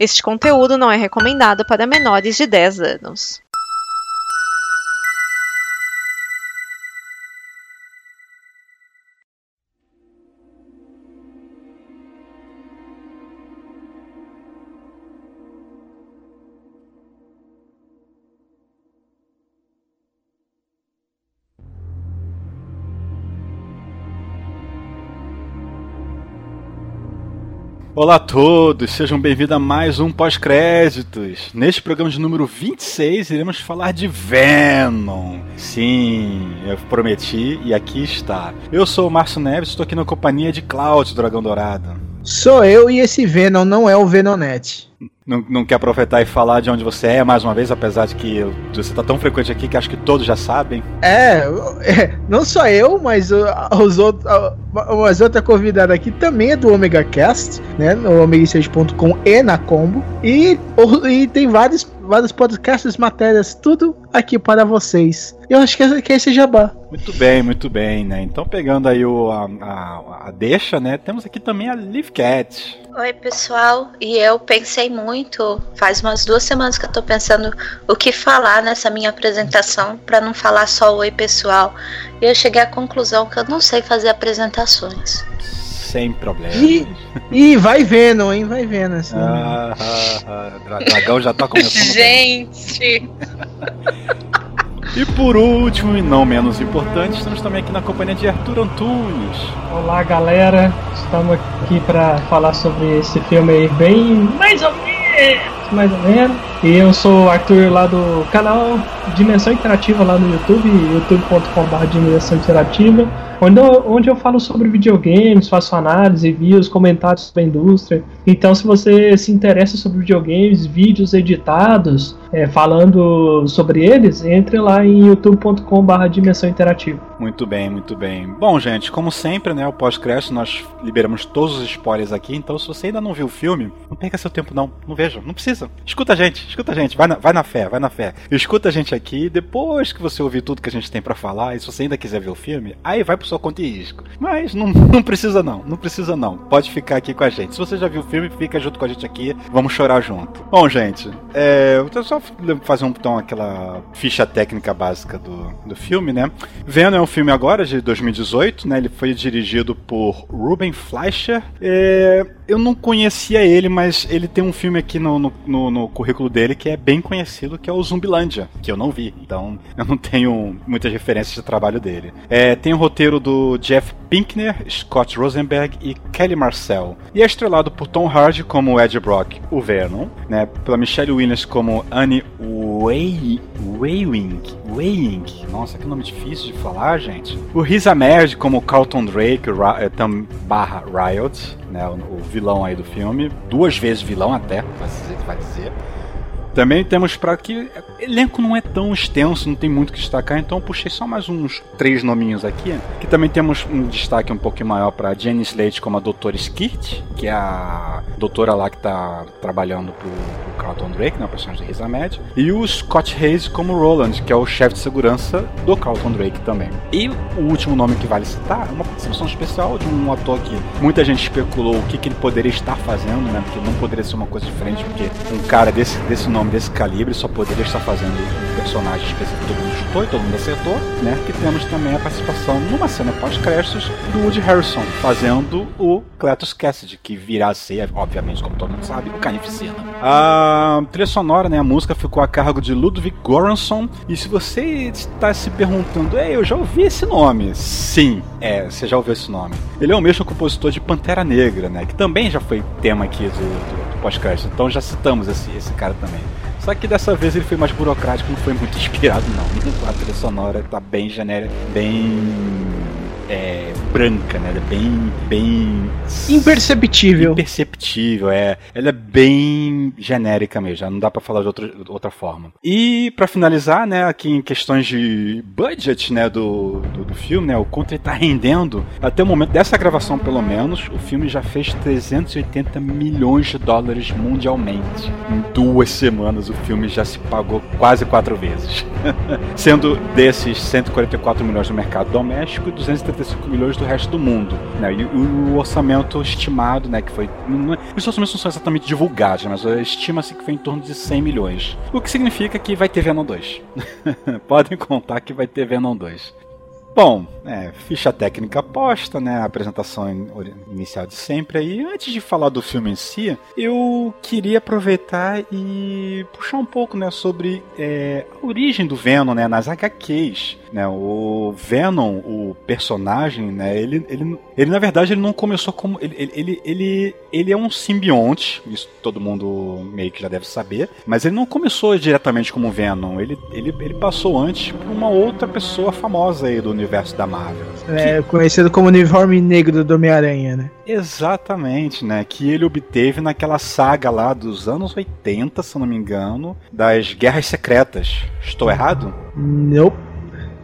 Este conteúdo não é recomendado para menores de 10 anos. Olá a todos, sejam bem-vindos a mais um pós-créditos. Neste programa de número 26, iremos falar de Venom. Sim, eu prometi e aqui está. Eu sou o Márcio Neves, estou aqui na companhia de Cloud, Dragão Dourado. Sou eu e esse Venom não é o Venomnet. Não, não, quer aproveitar e falar de onde você é mais uma vez, apesar de que você está tão frequente aqui que acho que todos já sabem. É, é não só eu, mas os outros, as outras convidadas aqui também é do Omega Cast, né? No omega6.com e na Combo. E, e tem vários, vários podcasts, matérias, tudo aqui para vocês. Eu acho que esse, que esse é jabá. Muito bem, muito bem, né? Então, pegando aí o, a, a, a deixa, né? Temos aqui também a Liv Cat. Oi, pessoal. E eu pensei muito, faz umas duas semanas que eu tô pensando o que falar nessa minha apresentação, para não falar só oi, pessoal. E eu cheguei à conclusão que eu não sei fazer apresentações. Sem problema. E, e vai vendo, hein? Vai vendo. Assim. Ah, ah, ah, dragão já tá começando. Gente! E por último, e não menos importante, estamos também aqui na companhia de Arthur Antunes. Olá, galera. Estamos aqui para falar sobre esse filme aí bem mais ou menos, mais ou menos. E eu sou o Arthur lá do canal Dimensão Interativa lá no YouTube, youtube.com.br Dimensão Interativa onde eu, onde eu falo sobre videogames, faço análise, envio comentários sobre a indústria. Então, se você se interessa sobre videogames, vídeos editados, é, falando sobre eles, entre lá em youtube.com/barra Dimensão Interativa. Muito bem, muito bem. Bom, gente, como sempre, né, o pós-crédito nós liberamos todos os spoilers aqui, então se você ainda não viu o filme, não perca seu tempo não, não veja, não precisa. Escuta a gente, escuta a gente, vai na, vai na fé, vai na fé. Escuta a gente aqui, depois que você ouvir tudo que a gente tem para falar, e se você ainda quiser ver o filme, aí vai pro sua conta e risco. Mas não, não precisa não, não precisa não. Pode ficar aqui com a gente. Se você já viu o filme, fica junto com a gente aqui, vamos chorar junto. Bom, gente, é, vou só fazer um, então aquela ficha técnica básica do, do filme, né? Venom é um filme agora de 2018, né? Ele foi dirigido por Ruben Fleischer. É, eu não conhecia ele, mas ele tem um filme aqui no, no, no, no, currículo dele que é bem conhecido, que é o Zumbilândia, que eu não vi. Então eu não tenho muitas referências de trabalho dele. É, tem o roteiro do Jeff Pinkner, Scott Rosenberg e Kelly Marcel. E é estrelado por Tom Hardy como Ed Brock, o Venom, né? Pela Michelle Williams como Annie Waywing. Waying. Nossa, que nome difícil de falar, gente. O Riz Ahmed como Carlton Drake, Ra, tam, barra Riot, né? O, o vilão aí do filme. Duas vezes vilão até, vai dizer. Também temos para que elenco não é tão extenso, não tem muito que destacar, então puxei só mais uns três nominhos aqui. Que também temos um destaque um pouquinho maior para Jenny Slate como a Doutora Skirt, que é a doutora lá que tá trabalhando pro, pro Carlton Drake, né, o personagem de Riz Ahmed, e o Scott Hayes como Roland, que é o chefe de segurança do Carlton Drake também. E o último nome que vale citar é uma participação especial de um ator que muita gente especulou o que, que ele poderia estar fazendo, né, porque não poderia ser uma coisa diferente, porque um cara desse, desse nome nome desse calibre só poderia estar fazendo um personagem específico todo mundo chutou e todo mundo acertou, né? Que temos também a participação numa cena pós-créditos do Woody Harrison fazendo o Cletus Cassidy, que virá a ser, obviamente, como todo mundo sabe, o Carnificina. A trilha sonora, né? A música ficou a cargo de Ludwig Göransson. E se você está se perguntando, ei, eu já ouvi esse nome. Sim, é, você já ouviu esse nome. Ele é o mesmo compositor de Pantera Negra, né? Que também já foi tema aqui do, do, pós-crédito. Então já citamos esse, esse cara também. Só que dessa vez ele foi mais burocrático, não foi muito inspirado não. A trilha sonora tá bem genérica, bem é, branca, né? Ela é bem, bem... Imperceptível. Imperceptível, é. Ela é bem genérica mesmo, não dá para falar de outra, outra forma. E para finalizar, né, aqui em questões de budget, né, do, do, do filme, né, o quanto ele tá rendendo, até o momento dessa gravação pelo menos, o filme já fez 380 milhões de dólares mundialmente. Em duas semanas o filme já se pagou quase quatro vezes. Sendo desses 144 milhões no mercado doméstico, 230 45 milhões do resto do mundo. Né? E, o orçamento estimado, né, que foi. É, os orçamentos não são exatamente divulgados, né, mas estima-se que foi em torno de 100 milhões. O que significa que vai ter Venom 2. Podem contar que vai ter Venom 2. Bom, é, ficha técnica posta, né? A apresentação inicial de sempre aí. Antes de falar do filme em si, eu queria aproveitar e puxar um pouco, né, sobre é, a origem do Venom, né, nas HQs. Né, o Venom, o personagem, né, ele, ele, ele na verdade ele não começou como ele, ele, ele, ele é um simbionte, isso todo mundo meio que já deve saber, mas ele não começou diretamente como Venom, ele, ele, ele passou antes por uma outra pessoa famosa aí do universo da Marvel. É, que... conhecido como uniforme negro do Homem-Aranha, né? Exatamente, né? Que ele obteve naquela saga lá dos anos 80, se não me engano, das Guerras Secretas. Estou errado? Não,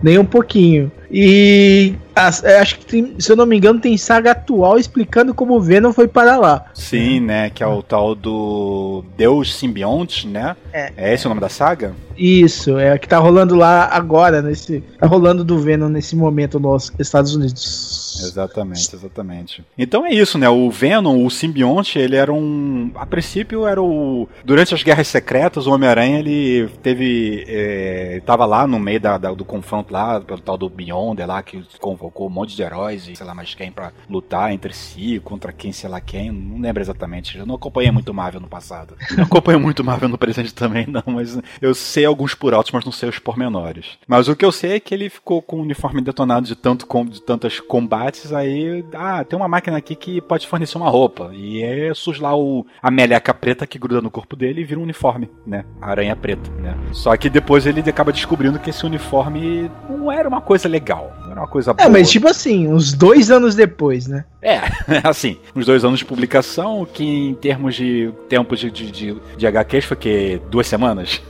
nem um pouquinho. E acho que, tem, se eu não me engano, tem saga atual explicando como o Venom foi para lá. Sim, né? Que é o tal do Deus Simbionte, né? É. É esse o nome da saga? Isso, é que tá rolando lá agora, nesse. Tá rolando do Venom nesse momento nos Estados Unidos. Exatamente, exatamente. Então é isso, né? O Venom, o simbionte, ele era um. A princípio era o. Durante as guerras secretas, o Homem-Aranha ele teve. É... Tava lá no meio da, da, do confronto lá, pelo tal do Beyonder lá, que convocou um monte de heróis e sei lá mais quem pra lutar entre si, contra quem, sei lá quem. Não lembro exatamente. Eu não acompanhei muito Marvel no passado. Não acompanho muito Marvel no presente também, não, mas eu sei alguns por altos, mas não sei os pormenores. Mas o que eu sei é que ele ficou com o uniforme detonado de tanto de tantas combates, aí, ah, tem uma máquina aqui que pode fornecer uma roupa. E aí surge lá o, a meleca preta que gruda no corpo dele e vira um uniforme, né? A aranha preta, né? Só que depois ele acaba descobrindo que esse uniforme não era uma coisa legal, não era uma coisa boa. É, mas tipo assim, uns dois anos depois, né? É, assim, uns dois anos de publicação, que em termos de tempo de, de, de, de HQs foi que duas semanas?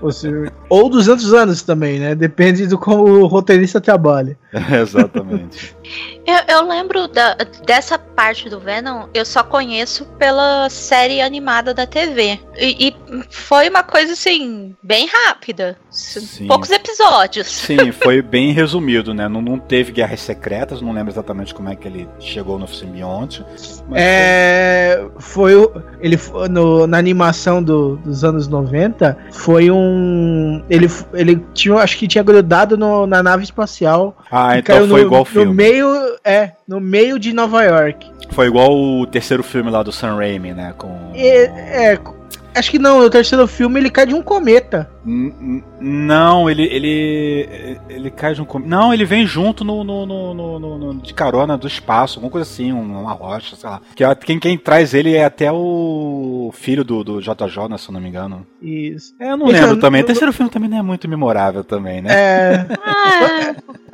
Ou, seja, ou 200 anos também, né? Depende do como o roteirista trabalha. Exatamente. Eu, eu, lembro da, dessa parte do Venom, eu só conheço pela série animada da TV. E, e foi uma coisa assim, bem rápida. Sim. Poucos episódios. Sim, foi bem resumido, né? Não, não teve guerras secretas, não lembro exatamente como é que ele chegou no simbionte. É. Foi o. Ele no, na animação do, dos anos 90 foi um. Ele, ele tinha, acho que tinha grudado no, na nave espacial. Ah, então foi no, igual o filme. No meio. É, no meio de Nova York. Foi igual o terceiro filme lá do Sam Raimi, né? Com... É, é Acho que não, no terceiro filme ele cai de um cometa. Não, ele ele ele cai de um cometa. Não, ele vem junto no, no, no, no, de carona do espaço, alguma coisa assim, uma rocha, sei lá. Que é, quem, quem traz ele é até o filho do, do JJ, né, se eu não me engano. Isso. É, eu não então, lembro também. O terceiro filme também não é muito memorável também, né? É.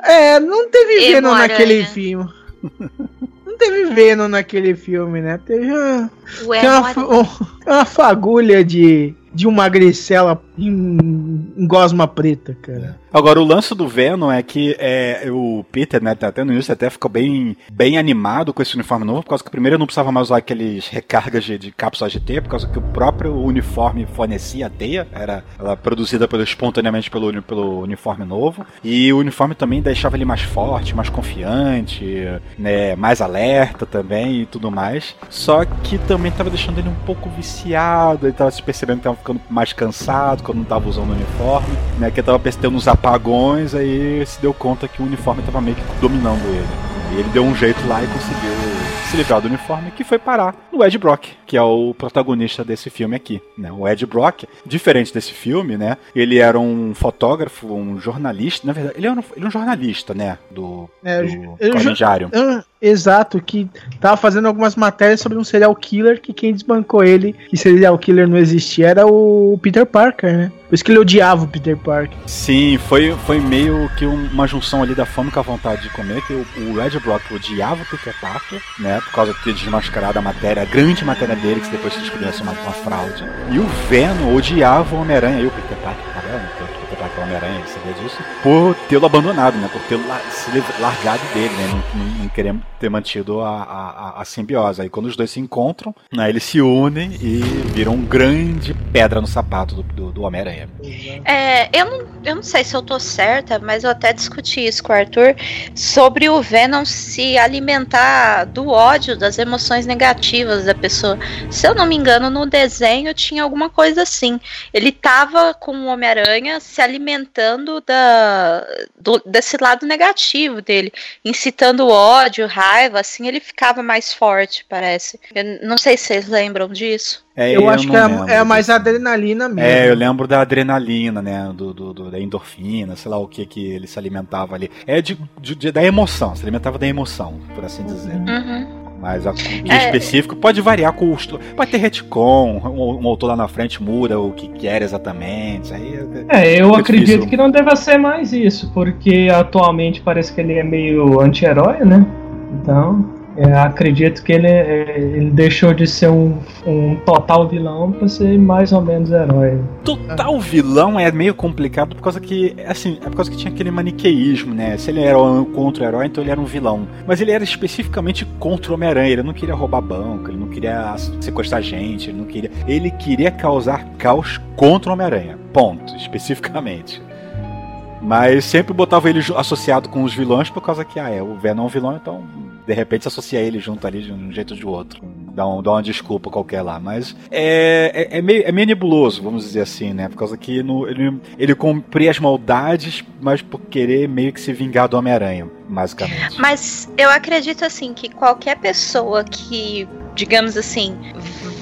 é, não teve Venom naquele filme teve Venom naquele filme, né? Teve uma, uma, uma fagulha de, de uma magricela em, em gosma preta, cara. Agora, o lance do Venom é que é, o Peter, né, até no início até ficou bem, bem animado com esse uniforme novo, por causa que primeiro não precisava mais usar aqueles recargas de, de cápsulas de teia, por causa que o próprio uniforme fornecia a teia, era ela produzida pelo, espontaneamente pelo, pelo uniforme novo, e o uniforme também deixava ele mais forte, mais confiante, né, mais alerta também e tudo mais, só que também estava deixando ele um pouco viciado, ele estava se percebendo que estava ficando mais cansado, quando não tava usando o uniforme, né? Que tava tendo uns apagões, aí se deu conta que o uniforme tava meio que dominando ele. E ele deu um jeito lá e conseguiu se livrar do uniforme, que foi parar no Ed Brock, que é o protagonista desse filme aqui. Né? O Ed Brock, diferente desse filme, né? Ele era um fotógrafo, um jornalista. Na verdade, ele era um, ele era um jornalista, né? Do, é, do eu, Exato, que tava fazendo algumas matérias sobre um serial killer que quem desbancou ele, que serial killer não existia, era o Peter Parker, né? Por isso que ele odiava o Peter Parker. Sim, foi, foi meio que uma junção ali da fome com a vontade de comer, que o, o Ed Brock odiava o Peter Parker, né? Por causa de ter desmascarado a matéria, a grande matéria dele, que depois se descobriu ser uma, uma fraude. E o Venom odiava o Homem-Aranha e o Peter Parker, tá vendo? Para Homem-Aranha, ele sabia disso, por tê-lo abandonado, né? Por tê-lo se largado dele, né? Não, não, não querer ter mantido a, a, a, simbiose. Aí quando os dois se encontram, né, eles se unem e viram um grande pedra no sapato do, do, do Homem-Aranha. É, eu não, eu não sei se eu tô certa, mas eu até discuti isso com o Arthur sobre o Venom se alimentar do ódio, das emoções negativas da pessoa. Se eu não me engano, no desenho tinha alguma coisa assim. Ele tava com o Homem-Aranha se alimentando da, do, desse lado negativo dele, incitando ódio, raiva, assim ele ficava mais forte, parece. Eu não sei se vocês lembram disso. É, eu, eu, acho que é, é mais adrenalina mesmo. É, eu lembro da adrenalina, né? Do, do, do, da endorfina, sei lá o que que ele se alimentava ali. É de, de, de da emoção, se alimentava da emoção, por assim dizer. Uhum. Mas o que é específico pode variar com o. Pode ter retcon, um, um autor lá na frente muda o que quer exatamente. Aí é, é eu acredito difícil. que não deva ser mais isso, porque atualmente parece que ele é meio anti-herói, né? Então. É, acredito que ele, é, ele deixou de ser um, um total vilão para ser mais ou menos herói. Total vilão é meio complicado por causa que, assim, é por causa que tinha aquele maniqueísmo, né? Se ele era um contra herói, então ele era um vilão. Mas ele era especificamente contra o Homem-Aranha. Ele não queria roubar banco, ele não queria sequestrar gente, ele não queria. Ele queria causar caos contra o Homem-Aranha. Ponto, especificamente. Mas sempre botava ele associado com os vilões por causa que, ah, é, o Venom é um vilão, então de repente associa ele junto ali de um jeito ou de outro. Dá, um, dá uma desculpa qualquer lá. Mas é, é, é, meio, é meio nebuloso, vamos dizer assim, né? Por causa que no, ele, ele cumpria as maldades, mas por querer meio que se vingar do Homem-Aranha, basicamente. Mas eu acredito assim que qualquer pessoa que, digamos assim,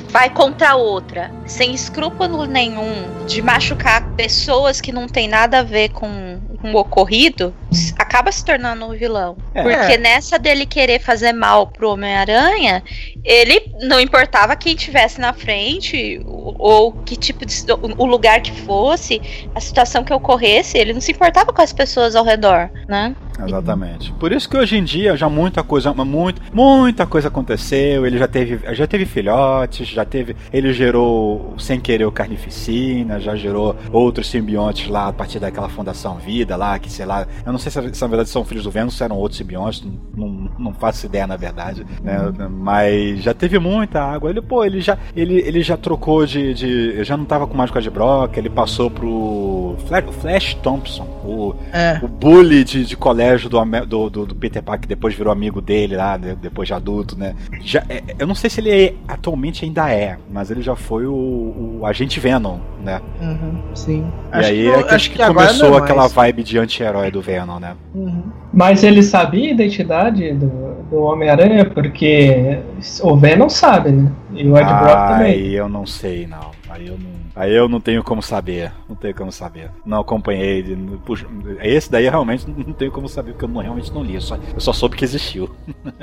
vai contra a outra, sem escrúpulo nenhum de machucar pessoas que não tem nada a ver com, com o ocorrido, acaba se tornando um vilão. É. Porque nessa dele querer fazer mal pro Homem-Aranha, ele não importava quem tivesse na frente ou que tipo de o lugar que fosse, a situação que ocorresse, ele não se importava com as pessoas ao redor, né? Exatamente. Por isso que hoje em dia já muita coisa, muito, muita coisa aconteceu. Ele já teve, já teve filhotes, já teve, ele gerou sem querer o carnificina, já gerou outros simbiontes lá a partir daquela Fundação Vida lá, que sei lá, eu não sei se, se na verdade são filhos do Vênus, se eram outros simbiontes, não, não, faço ideia na verdade, né? Mas já teve muita água. Ele, pô, ele já, ele, ele já trocou de, de já não tava com mais com a de Brock, ele passou pro Flash, Flash Thompson, o, é. o bully de, de colégio do, do, do, do Peter Parker, que depois virou amigo dele lá, né, depois de adulto, né? Já, é, eu não sei se ele é, atualmente ainda é, mas ele já foi o, o agente Venom, né? Uhum, sim. E acho aí que, é que, acho que, que começou é aquela vibe de anti-herói do Venom, né? Uhum. Mas ele sabia a identidade do, do Homem-Aranha, porque o Venom sabe, né? E o Ed Brock também. Aí eu não sei, não. Aí eu não. Aí eu não tenho como saber. Não tenho como saber. Não acompanhei. Puxa, esse daí realmente não tenho como saber, porque eu não, realmente não li. Eu só, eu só soube que existiu.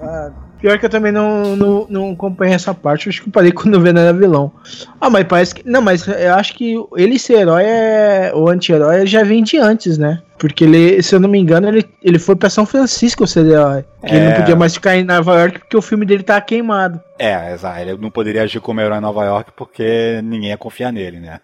Ah, pior que eu também não, não, não acompanhei essa parte. Eu acho que eu parei quando o Venom era vilão. Ah, mas parece que. Não, mas eu acho que ele ser herói é. O anti-herói já vem de antes, né? Porque ele, se eu não me engano, ele, ele foi pra São Francisco ser herói. Que é... ele não podia mais ficar em Nova York porque o filme dele tá queimado. É, exato. Ele não poderia agir como herói em Nova York porque ninguém ia confiar nele, né?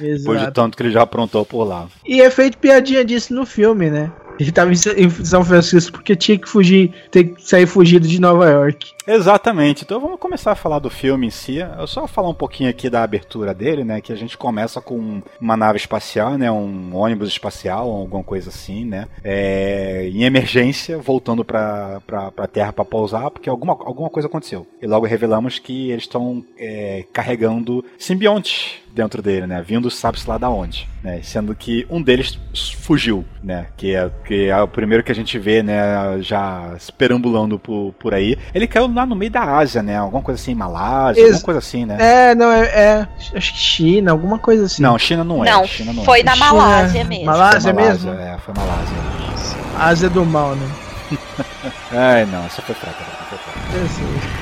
Exato. Depois de tanto que ele já aprontou por lá. E é feito piadinha disso no filme, né? Ele tava em São Francisco porque tinha que fugir, ter que sair fugido de Nova York. Exatamente. Então vamos começar a falar do filme em si. Eu só falar um pouquinho aqui da abertura dele, né? Que a gente começa com uma nave espacial, né? Um ônibus espacial, alguma coisa assim, né? É, em emergência, voltando para a Terra para pousar, porque alguma, alguma coisa aconteceu. E logo revelamos que eles estão é, carregando simbiontes dentro dele, né? Vindo sabe-se lá da onde, né? Sendo que um deles fugiu, né? Que é, que é o primeiro que a gente vê, né? Já perambulando por, por aí. Ele caiu lá no meio da Ásia, né? Alguma coisa assim, Malásia, Ex alguma coisa assim, né? É, não, é, é, acho que China, alguma coisa assim. Não, China não é. Não, China não foi é. na Malásia China, mesmo. Malásia, Malásia mesmo? É, foi Malásia. Ásia do mal, né? Ai, não, essa foi fraca. Foi fraca.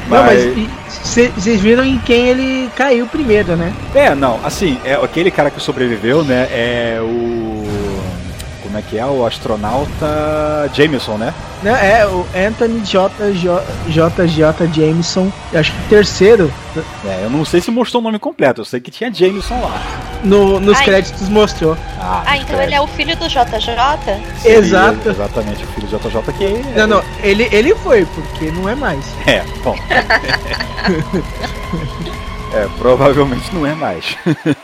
Não, mas vocês viram em quem ele caiu primeiro, né? É, não, assim, é aquele cara que sobreviveu, né? É o. Como é que é? O astronauta Jameson, né? Não, é o Anthony JJ, JJ Jameson, acho que terceiro. É, eu não sei se mostrou o nome completo, eu sei que tinha Jameson lá. no, nos Ai. créditos mostrou. Ah, então ele é o filho do JJ? Seria Exato. Exatamente, o filho de JJ que. Não, não, ele, ele foi, porque não é mais. É, bom. é, provavelmente não é mais.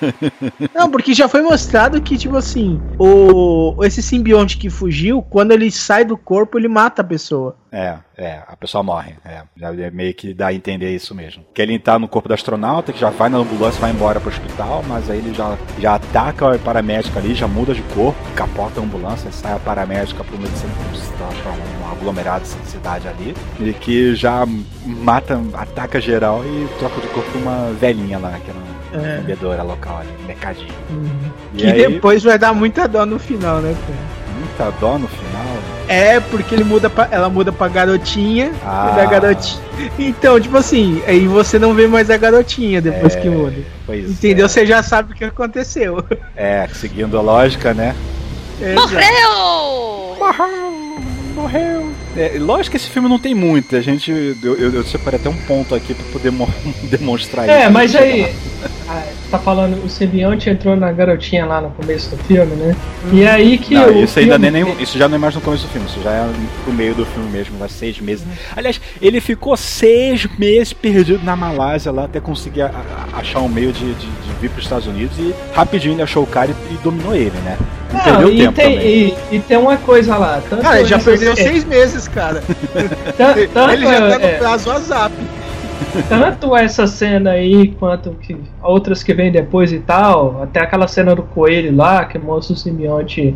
Não, porque já foi mostrado que, tipo assim, o esse simbionte que fugiu, quando ele sai do corpo, ele mata a pessoa. É, é, a pessoa morre. É, já é meio que dá a entender isso mesmo. Que ele tá no corpo do astronauta, que já vai na ambulância, vai embora pro hospital, mas aí ele já, já ataca a paramédica ali, já muda de corpo, capota a ambulância, sai a paramédica pro meio de um aglomerado de cidade ali, e que já mata, ataca geral e troca de corpo com uma velhinha lá, que era uma É. vendedora local ali, mercadinho. E Que aí, depois vai dar muita dó no final, né, cara? muita dó no final. É, porque ele muda pra, ela muda pra garotinha Ah. e da garotinha. Então, tipo assim, aí você não vê mais a garotinha depois É, que muda. Pois Entendeu? É, Você já sabe o que aconteceu. é, seguindo a lógica, né? Exato. Morreu! Morreu! Morreu! É, lógico que esse filme não tem muito. A gente. Eu, eu, eu separei até um ponto aqui pra poder mo- demonstrar isso. É, mas aí, tá falando, o simbionte entrou na garotinha lá no começo do filme, né? E aí que Não, isso ainda filme- nem, nem- Isso já não é mais no começo do filme, isso já é pro meio do filme mesmo, vai seis meses. Aliás, ele ficou seis meses perdido na Malásia lá até conseguir a- a- achar um meio de, de, de vir pros Estados Unidos e rapidinho ele achou o cara e, e dominou ele, né? Não, Não, e, tempo tem, e, e tem uma coisa lá. Tanto Cara, ele já essa- perdeu é, seis meses, cara. tan- tanto, ele já tá no é, prazo WhatsApp. tanto essa cena aí quanto que outras que vêm depois e tal, até aquela cena do coelho lá, que mostra o simbionte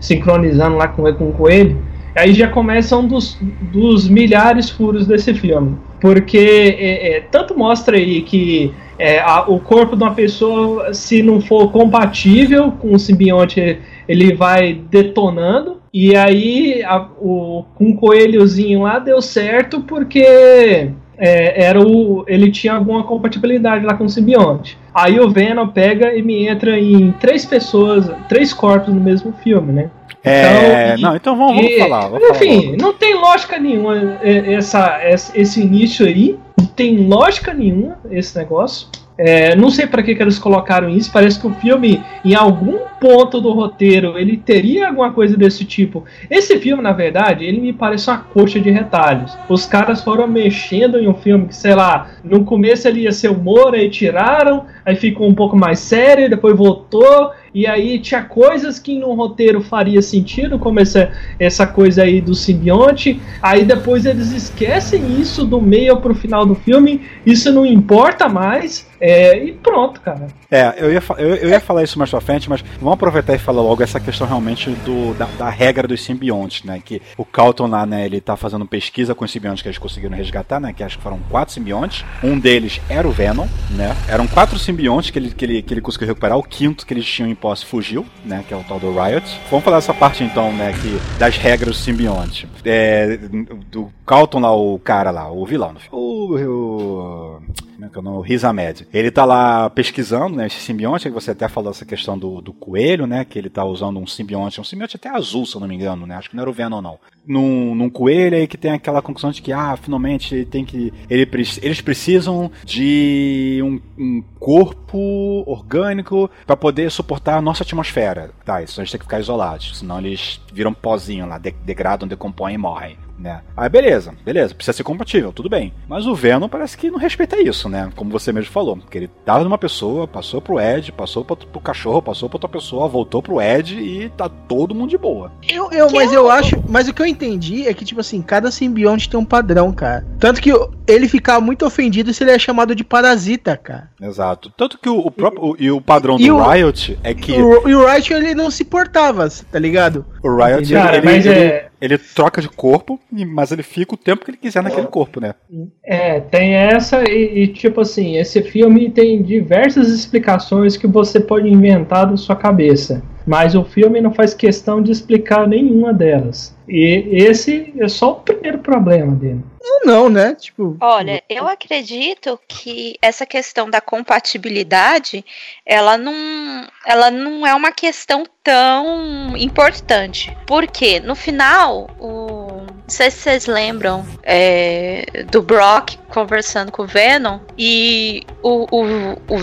sincronizando lá com, com o coelho, aí já começa um dos, dos milhares furos desse filme. Porque é, é, tanto mostra aí que é, a- o corpo de uma pessoa, se não for compatível com o simbionte, ele vai detonando. E aí a- o, com o coelhozinho lá deu certo porque é, era o, ele tinha alguma compatibilidade lá com o simbionte. Aí o Venom pega e me entra em três pessoas, três corpos no mesmo filme, né? É, Então, e- não, então vamos, vamos E, falar. Vamos falar enfim, logo. não tem lógica nenhuma é, essa, essa- esse início aí. Não tem lógica nenhuma esse negócio. É, não sei para que, que eles colocaram isso. Parece que o filme, em algum ponto do roteiro, ele teria alguma coisa desse tipo. Esse filme, na verdade, ele me parece uma coxa de retalhos. Os caras foram mexendo em um filme que, sei lá, no começo ele ia ser humor, aí tiraram, aí ficou um pouco mais sério, depois voltou. E aí tinha coisas que no roteiro faria sentido, como essa, essa coisa aí do simbionte. Aí depois eles esquecem isso do meio pro final do filme. Isso não importa mais. É, e pronto, cara. É, eu ia, eu, eu ia falar isso mais pra frente, mas vamos aproveitar e falar logo essa questão realmente do, da, da regra dos simbiontes, né? Que o Calton lá, né, ele tá fazendo pesquisa com os simbiontes que eles conseguiram resgatar, né? Que acho que foram quatro simbiontes. Um deles era o Venom, né? Eram quatro simbiontes que ele, que ele, que ele conseguiu recuperar. O quinto que eles tinham em posse fugiu, né? Que é o tal do Riot. Vamos falar dessa parte então, né? Que, das regras do simbionte. É, do Calton lá, o cara lá, o vilão. O. o como é que é o nome? O Riz Ahmed. Ele tá lá pesquisando, né, esse simbionte, que você até falou essa questão do, do coelho, né, que ele tá usando um simbionte, um simbionte até azul, se eu não me engano, né, acho que não era o Venom, não. Num, num coelho aí que tem aquela conclusão de que, ah, finalmente ele tem que, ele, eles precisam de um, um corpo orgânico para poder suportar a nossa atmosfera. Tá, isso a gente tem que ficar isolados, senão eles viram pozinho lá, de- degradam, decompõem e morrem. Né? Aí beleza, beleza, precisa ser compatível, tudo bem. Mas o Venom parece que não respeita isso, né? Como você mesmo falou. Que ele tava numa pessoa, passou pro Ed, passou pro, pro cachorro, passou pra outra pessoa, voltou pro Ed e tá todo mundo de boa. Eu, eu, mas eu acho. Mas o que eu entendi é que, tipo assim, cada simbionte tem um padrão, cara. Tanto que ele ficava muito ofendido se ele é chamado de parasita, cara. Exato. Tanto que o, o próprio. o- e o padrão do o- Riot é que E o, e o Riot, ele não se portava, tá ligado? o Riot Cara, ele, mas ele, é- ele troca de corpo, mas ele fica o tempo que ele quiser naquele corpo, né? É, tem essa e, e, tipo assim, esse filme tem diversas explicações que você pode inventar da sua cabeça. Mas o filme não faz questão de explicar nenhuma delas. E esse é só o primeiro problema dele. Não, não, né? Tipo. Olha, eu acredito que essa questão da compatibilidade, ela não, ela não é uma questão tão importante. Porque no final, o, Não sei se vocês lembram é, do Brock conversando com o Venom e o, o, o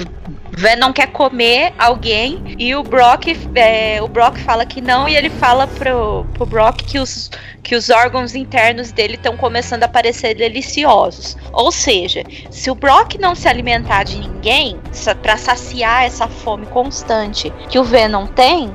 Venom quer comer alguém e o Brock, é, o Brock fala que não e ele fala pro, pro Brock que os, que os órgãos internos dele estão começando a parecer deliciosos. Ou seja, se o Brock não se alimentar de ninguém para saciar essa fome constante que o Venom tem,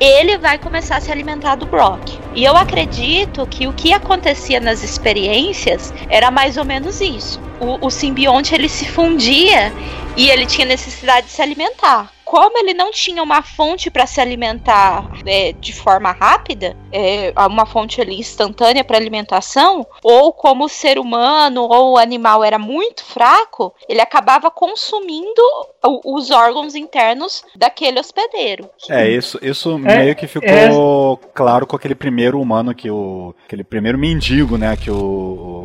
ele vai começar a se alimentar do Brock. E eu acredito que o que acontecia nas experiências era mais ou menos isso. O, o simbionte ele se fundia e ele tinha necessidade de se alimentar como ele não tinha uma fonte para se alimentar é, de forma rápida, é, uma fonte ali instantânea para alimentação, ou como o ser humano ou o animal era muito fraco, ele acabava consumindo os órgãos internos daquele hospedeiro. É, isso, isso é, meio que ficou é... claro com aquele primeiro humano que o. aquele primeiro mendigo, né, que o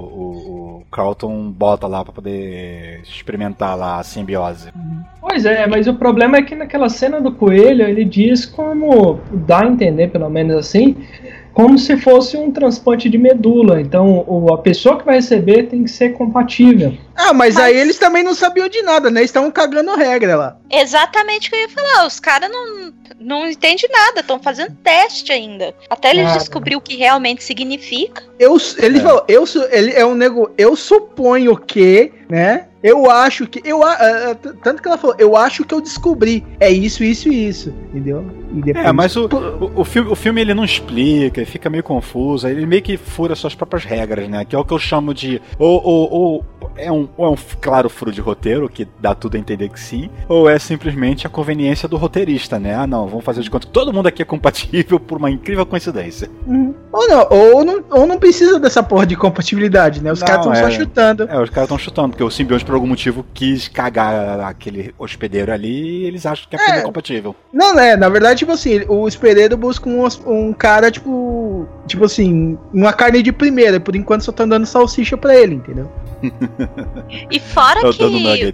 Carlton bota lá para poder experimentar lá a simbiose. Pois é, mas o problema é que naquela cena do coelho ele diz como dá a entender, pelo menos assim, como se fosse um transplante de medula. Então, o, a pessoa que vai receber tem que ser compatível. Ah, mas, mas... aí eles também não sabiam de nada, né? Estavam cagando regra lá. Exatamente o que eu ia falar. Os caras não, não entendem nada, estão fazendo teste ainda. Até eles ah, descobrir o que realmente significa. Eu, ele é. falou, eu, ele é um nego. Eu suponho que, né? Eu acho que. Eu, uh, tanto que ela falou, eu acho que eu descobri. É isso, isso e isso. Entendeu? É, mas o, o, o, filme, o filme ele não explica, ele fica meio confuso, ele meio que fura suas próprias regras, né? Que é o que eu chamo de. Ou, ou, ou é, um, ou é um claro furo de roteiro, que dá tudo a entender que sim, ou é simplesmente a conveniência do roteirista, né? Ah, não, vamos fazer de conta que todo mundo aqui é compatível por uma incrível coincidência. Uhum. Ou não, ou não, ou não precisa dessa porra de compatibilidade, né? Os caras estão é, só chutando. É, os caras estão chutando, porque o simbionte por algum motivo quis cagar aquele hospedeiro ali e eles acham que é, é compatível. Não, né? Na verdade, tipo assim, o hospedeiro busca um, um cara, tipo. Tipo assim, uma carne de primeira. Por enquanto só tá dando salsicha pra ele, entendeu? e fora Eu que.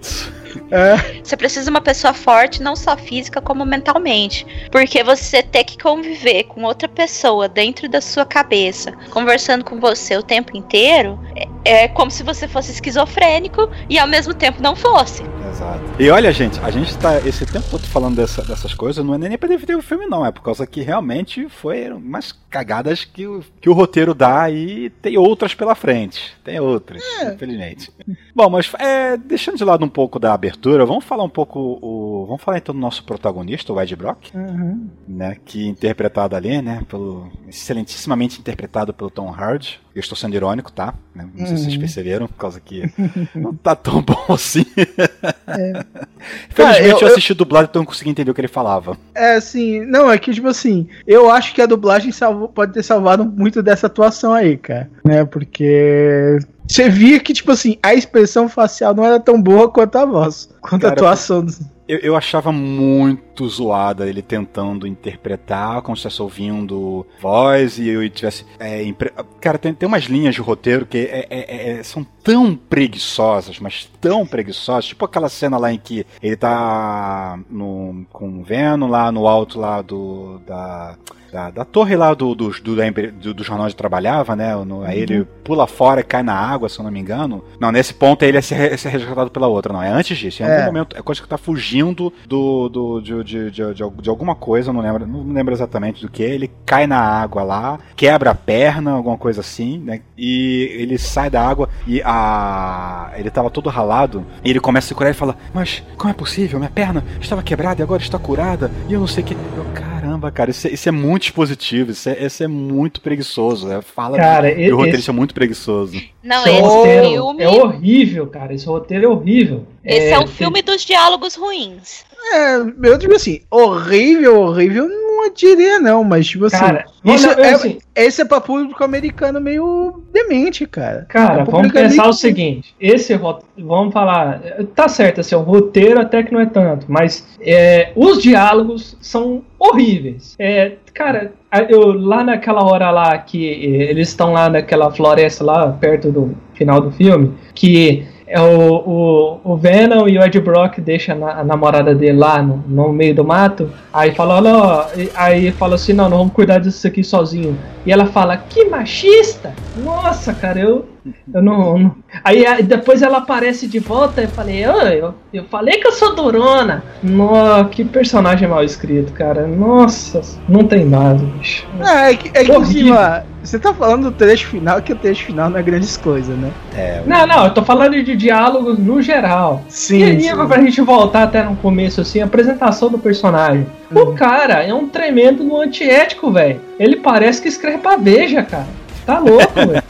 É. Você precisa de uma pessoa forte, não só física, como mentalmente. Porque você ter que conviver com outra pessoa dentro da sua cabeça, conversando com você o tempo inteiro, é, é como se você fosse esquizofrênico e ao mesmo tempo não fosse. Exato. E olha, gente, a gente tá esse tempo todo falando dessa, dessas coisas, não é nem pra defender o filme, não. É por causa que realmente foi umas cagadas que o, que o roteiro dá e tem outras pela frente. Tem outras, é. infelizmente. Bom, mas é, deixando de lado um pouco da abertura, vamos falar um pouco. O, vamos falar então do nosso protagonista, o Ed Brock, uhum. né? Que interpretado ali, né? Pelo, excelentissimamente interpretado pelo Tom Hardy. Eu estou sendo irônico, tá? Não sei uhum. se vocês uhum. perceberam, por causa que não tá tão bom assim. É. Infelizmente eu, eu assisti eu... dublado, então não consegui entender o que ele falava. É, assim, não, é que, tipo assim, eu acho que a dublagem salvou, pode ter salvado muito dessa atuação aí, cara. Né? Porque você via que, tipo assim, a expressão facial não era tão boa quanto a voz, quanto Cara, a atuação. Eu, eu achava muito zoada ele tentando interpretar como se estivesse ouvindo voz e eu tivesse. É, impre... Cara, tem, tem umas linhas de roteiro que é, é, é, é, são tão preguiçosas, mas tão preguiçosas. Tipo aquela cena lá em que ele tá no, com o Venom lá no alto lá do. da da, da torre lá do, do, do, do, jornal onde trabalhava, né? No, aí uhum. ele pula fora e cai na água, se eu não me engano. Não, nesse ponto aí ele é ser, ser resgatado pela outra, não. É antes disso. É. algum momento, é coisa que tá fugindo do, do, de, de, de, de, de alguma coisa, não lembro, não lembro exatamente do que. Ele cai na água lá, quebra a perna, alguma coisa assim, né? E ele sai da água e a. Ele tava todo ralado. E ele começa a se curar e fala: Mas como é possível? Minha perna estava quebrada e agora está curada. E eu não sei o que. Eu, caramba, cara, isso, é, isso é muito expositivo, isso é, isso é muito preguiçoso. É, fala cara, de, esse, o roteirista é muito preguiçoso. Não, esse, esse filme. É horrível, cara. Esse roteiro é horrível. Esse é, é um filme dos diálogos ruins. É, eu digo assim, horrível, horrível, não diria não, mas tipo assim. Cara, isso não, é, assim, esse é pra público americano meio demente, cara. Cara, vamos pensar o seguinte: esse vamos falar, tá certo, assim, o roteiro até que não é tanto, mas é, os diálogos são horríveis. É, cara, eu lá naquela hora lá que eles estão lá naquela floresta lá perto do final do filme, que é o, o, o Venom e o Ed Brock deixam a, namorada dele lá no, no meio do mato Aí fala, e- aí fala assim, não, não vamos cuidar disso aqui sozinho. E ela fala, que machista! Nossa, cara, eu. Eu não. não- Aí, depois ela aparece de volta e falei, "Ô, eu, eu falei que eu sou durona. Nossa, que personagem mal escrito, cara. Nossa, não tem base, bicho. É, é que, é que. Cima, você tá falando do trecho final, que o trecho final não é grandes coisas, né? É, Não, não, eu tô falando de diálogos no geral. Sim, e aí, pra gente voltar até no começo, assim, a apresentação do personagem. O cara é um tremendo no antiético, velho. Ele parece que escreve pra Veja, cara. Tá louco, velho.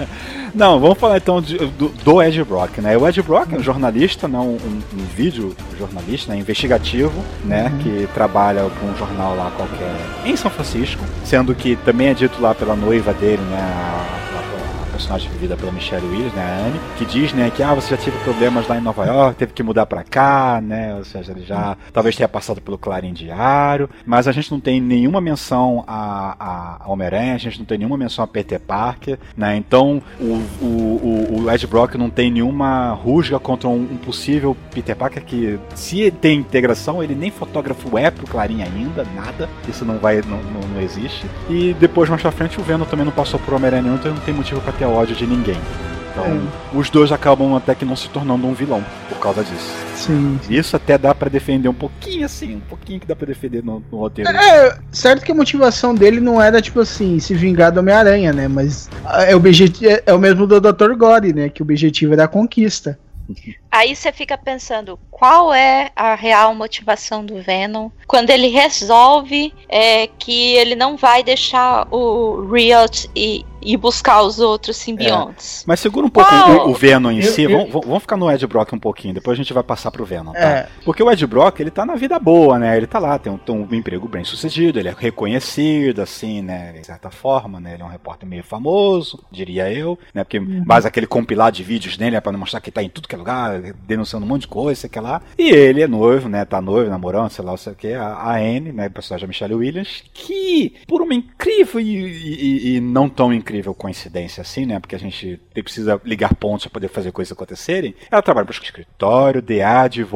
Não, vamos falar então de- do, do Ed Brock, né? O Ed Brock é um jornalista, né? um, um, vídeo jornalista, né? investigativo, né? Que trabalha com um jornal lá qualquer em São Francisco, sendo que também é dito lá pela noiva dele, né? Personagem vivida pela Michelle Williams, né? A Anne, que diz, né? Que ah, você já teve problemas lá em Nova York, teve que mudar pra cá, né? Ou seja, ele já talvez tenha passado pelo Clarim Diário, mas a gente não tem nenhuma menção a, a Homem-Aranha, a gente não tem nenhuma menção a Peter Parker, né? Então o, o, o, Ed Brock não tem nenhuma rusga contra um, um possível Peter Parker que, se tem integração, ele nem fotógrafo é pro Clarim ainda, nada. Isso não vai, não, não, não existe. E depois, mais pra frente, o Venom também não passou por Homem-Aranha então não tem motivo pra ter ódio de ninguém. Então, os dois acabam até que não se tornando um vilão por causa disso. Sim. Isso até dá pra defender um pouquinho assim, um pouquinho que dá pra defender no, no roteiro. É, certo que a motivação dele não era, tipo assim, se vingar do Homem-Aranha, né? Mas ah, é o, é, é o mesmo do Dr. Gore, né? Que o objetivo era a conquista. Aí você fica pensando, qual é a real motivação do Venom quando ele resolve é, que ele não vai deixar o Riot e, e buscar os outros simbiontes? Mas segura um pouco Qual? o, o Venom em Eu- si. eu- Vamos, vamos ficar no Ed Brock um pouquinho, depois a gente vai passar pro Venom, tá? É. Porque o Ed Brock, ele tá na vida boa, né? Ele tá lá, tem um, tem um emprego bem sucedido, ele é reconhecido, assim, né? De certa forma, né? Ele é um repórter meio famoso, diria eu, né? Porque base aquele compilado de vídeos dele é pra mostrar que tá em tudo que é lugar, denunciando um monte de coisa, sei que lá. E ele é noivo, né? Tá noivo, namorando, sei lá, sei o que, a, a Anne, né? O personagem da Michelle Williams, que, por uma incrível e, e- e não tão incrível coincidência assim, né? Porque a gente precisa ligar pontos para poder fazer coisas acontecerem. Ela trabalha para o escritório de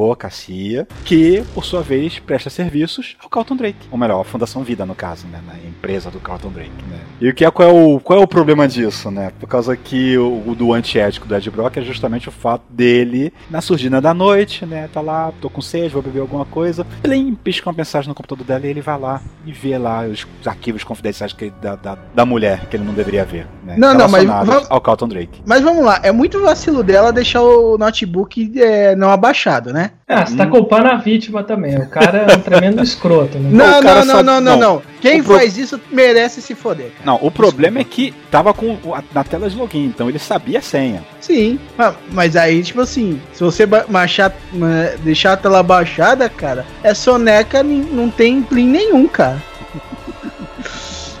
advocacia, que, por sua vez, presta serviços ao Carlton Drake. Ou melhor, a Fundação Vida, no caso, né? Na empresa do Carlton Drake, né? E o que é, qual, é o, qual é o problema disso, né? Por causa que o, o do antiético do Ed Brock é justamente o fato dele, na surdina da noite, né? Tá lá, tô com sede, vou beber alguma coisa. Plim, pisca uma mensagem no computador dela e ele vai lá e vê lá os arquivos confidenciais que, da, da, da mulher que ele não deveria ver, né? Não, não, mas ao Carlton Drake. Mas vamos lá, é muito vacilo dela deixar o notebook é, não abaixado, né? Ah, você tá culpando a vítima também. O cara é um tremendo escroto, né? Não, não, não, sabe- não, não, não. não. Quem pro- faz isso merece se foder, cara. Não, o problema é que tava com na tela de login, então ele sabia a senha. Sim, ma- mas aí, tipo assim, se você ba- baixar, deixar a tela baixada, cara, é soneca, não tem plim nenhum, cara.